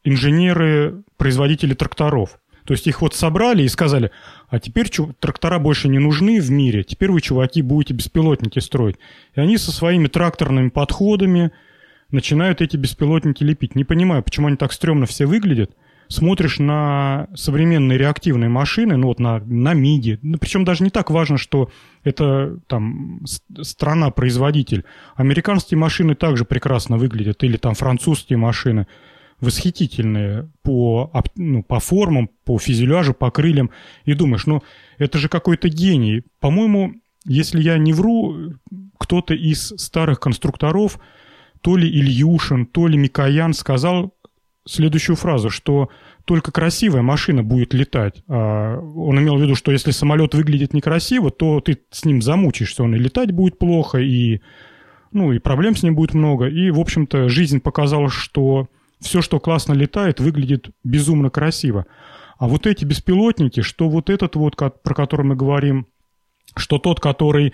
A: инженеры, производители тракторов. То есть их вот собрали и сказали, а теперь трактора больше не нужны в мире, теперь вы, чуваки, будете беспилотники строить. И они со своими тракторными подходами начинают эти беспилотники лепить. Не понимаю, почему они так стрёмно все выглядят. Смотришь на современные реактивные машины, ну вот на, на МИГи, ну, причем даже не так важно, что это там страна-производитель. Американские машины также прекрасно выглядят, или там французские машины восхитительные по, ну, по формам, по фюзеляжу, по крыльям. И думаешь, ну, это же какой-то гений. По-моему, если я не вру, кто-то из старых конструкторов, то ли Ильюшин, то ли Микоян сказал следующую фразу, что только красивая машина будет летать. А он имел в виду, что если самолет выглядит некрасиво, то ты с ним замучишься, он и летать будет плохо, и, ну, и проблем с ним будет много. И, в общем-то, жизнь показала, что все, что классно летает, выглядит безумно красиво. А вот эти беспилотники, что вот этот вот, про который мы говорим, что тот, который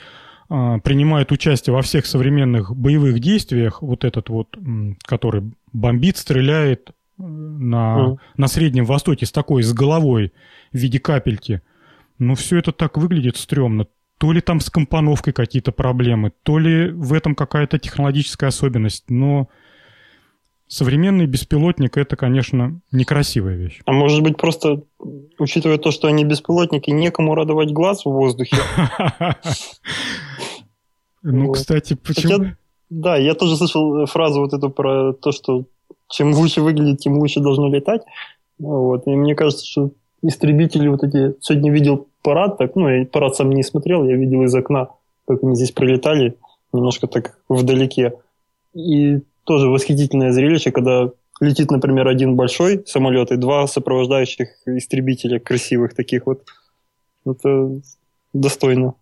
A: э, принимает участие во всех современных боевых действиях, вот этот вот, который бомбит, стреляет на, mm. на Среднем Востоке с такой, с головой в виде капельки, ну, все это так выглядит стрёмно. То ли там с компоновкой какие-то проблемы, то ли в этом какая-то технологическая особенность, но современный беспилотник это, конечно, некрасивая вещь.
B: А может быть, просто, учитывая то, что они беспилотники, некому радовать глаз в воздухе?
A: Ну, кстати, почему...
B: Да, я тоже слышал фразу вот эту про то, что чем лучше выглядит, тем лучше должно летать. Вот. И мне кажется, что истребители вот эти... Сегодня видел парад, так, ну, я парад сам не смотрел, я видел из окна, как они здесь пролетали, немножко так вдалеке. И тоже восхитительное зрелище, когда летит, например, один большой самолет и два сопровождающих истребителя красивых таких вот. Это достойно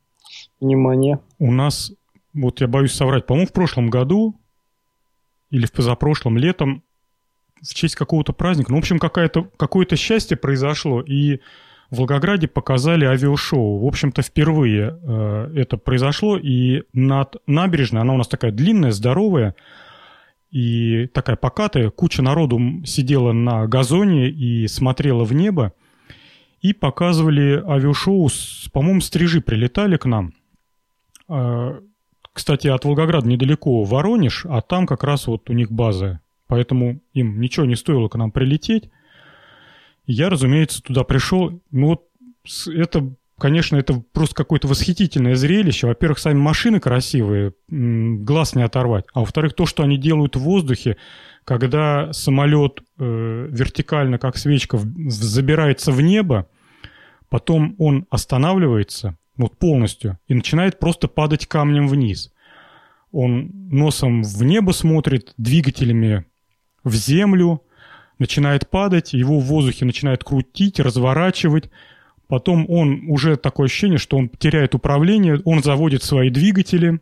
B: внимания.
A: У нас, вот я боюсь соврать, по-моему, в прошлом году или в позапрошлом летом в честь какого-то праздника, ну, в общем, какое-то какое счастье произошло, и в Волгограде показали авиашоу. В общем-то, впервые э, это произошло, и над набережной, она у нас такая длинная, здоровая, и такая покатая, куча народу сидела на газоне и смотрела в небо, и показывали авиашоу, по-моему, стрижи прилетали к нам. А, кстати, от Волгограда недалеко Воронеж, а там как раз вот у них база, поэтому им ничего не стоило к нам прилететь. Я, разумеется, туда пришел. Ну вот это конечно, это просто какое-то восхитительное зрелище. Во-первых, сами машины красивые, глаз не оторвать. А во-вторых, то, что они делают в воздухе, когда самолет э, вертикально, как свечка, забирается в небо, потом он останавливается, вот полностью, и начинает просто падать камнем вниз. Он носом в небо смотрит, двигателями в землю, начинает падать, его в воздухе начинает крутить, разворачивать, Потом он уже такое ощущение, что он теряет управление, он заводит свои двигатели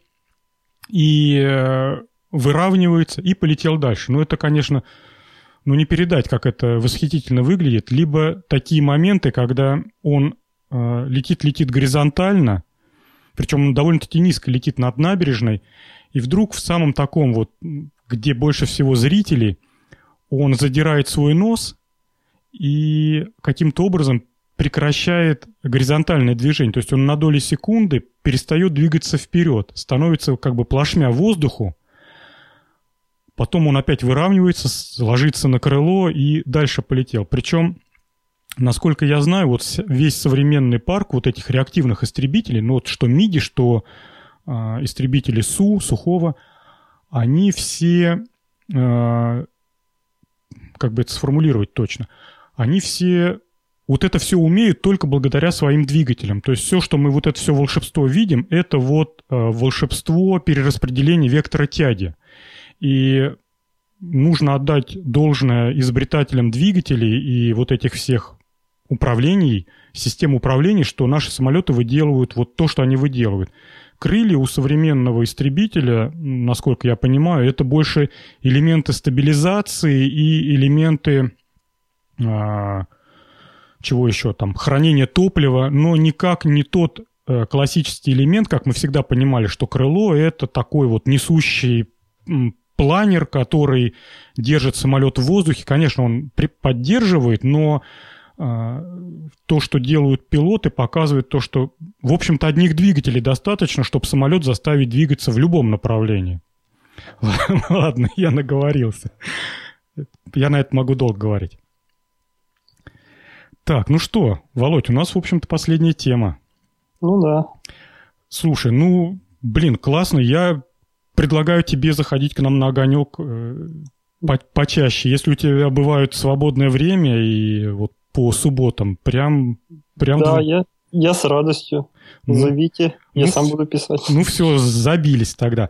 A: и э, выравнивается и полетел дальше. Ну, это, конечно, ну, не передать, как это восхитительно выглядит. Либо такие моменты, когда он летит-летит горизонтально, причем он довольно-таки низко летит над набережной, и вдруг в самом таком вот, где больше всего зрителей, он задирает свой нос и каким-то образом прекращает горизонтальное движение, то есть он на доли секунды перестает двигаться вперед, становится как бы плашмя воздуху, потом он опять выравнивается, ложится на крыло и дальше полетел. Причем, насколько я знаю, вот весь современный парк вот этих реактивных истребителей, ну вот что МИДи, что э, истребители Су, Сухого, они все, э, как бы это сформулировать точно – они все вот это все умеют только благодаря своим двигателям. То есть все, что мы вот это все волшебство видим, это вот э, волшебство перераспределения вектора тяги. И нужно отдать должное изобретателям двигателей и вот этих всех управлений, систем управлений, что наши самолеты выделывают вот то, что они выделывают. Крылья у современного истребителя, насколько я понимаю, это больше элементы стабилизации и элементы а, чего еще там, хранение топлива, но никак не тот э, классический элемент, как мы всегда понимали, что крыло это такой вот несущий планер, который держит самолет в воздухе. Конечно, он поддерживает, но то, что делают пилоты, показывает то, что, в общем-то, одних двигателей достаточно, чтобы самолет заставить двигаться в любом направлении. Ладно, я наговорился. Я на это могу долго говорить. Так, ну что, Володь, у нас, в общем-то, последняя тема.
B: Ну да.
A: Слушай, ну, блин, классно. Я предлагаю тебе заходить к нам на огонек э, по почаще. Если у тебя бывает свободное время и вот по субботам, прям... прям
B: да, я, я с радостью. Ну, Зовите, я ну, сам буду писать.
A: Ну все, забились тогда.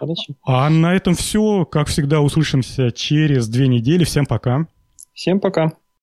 B: Хорошо.
A: А на этом все. Как всегда, услышимся через две недели. Всем пока.
B: Всем пока.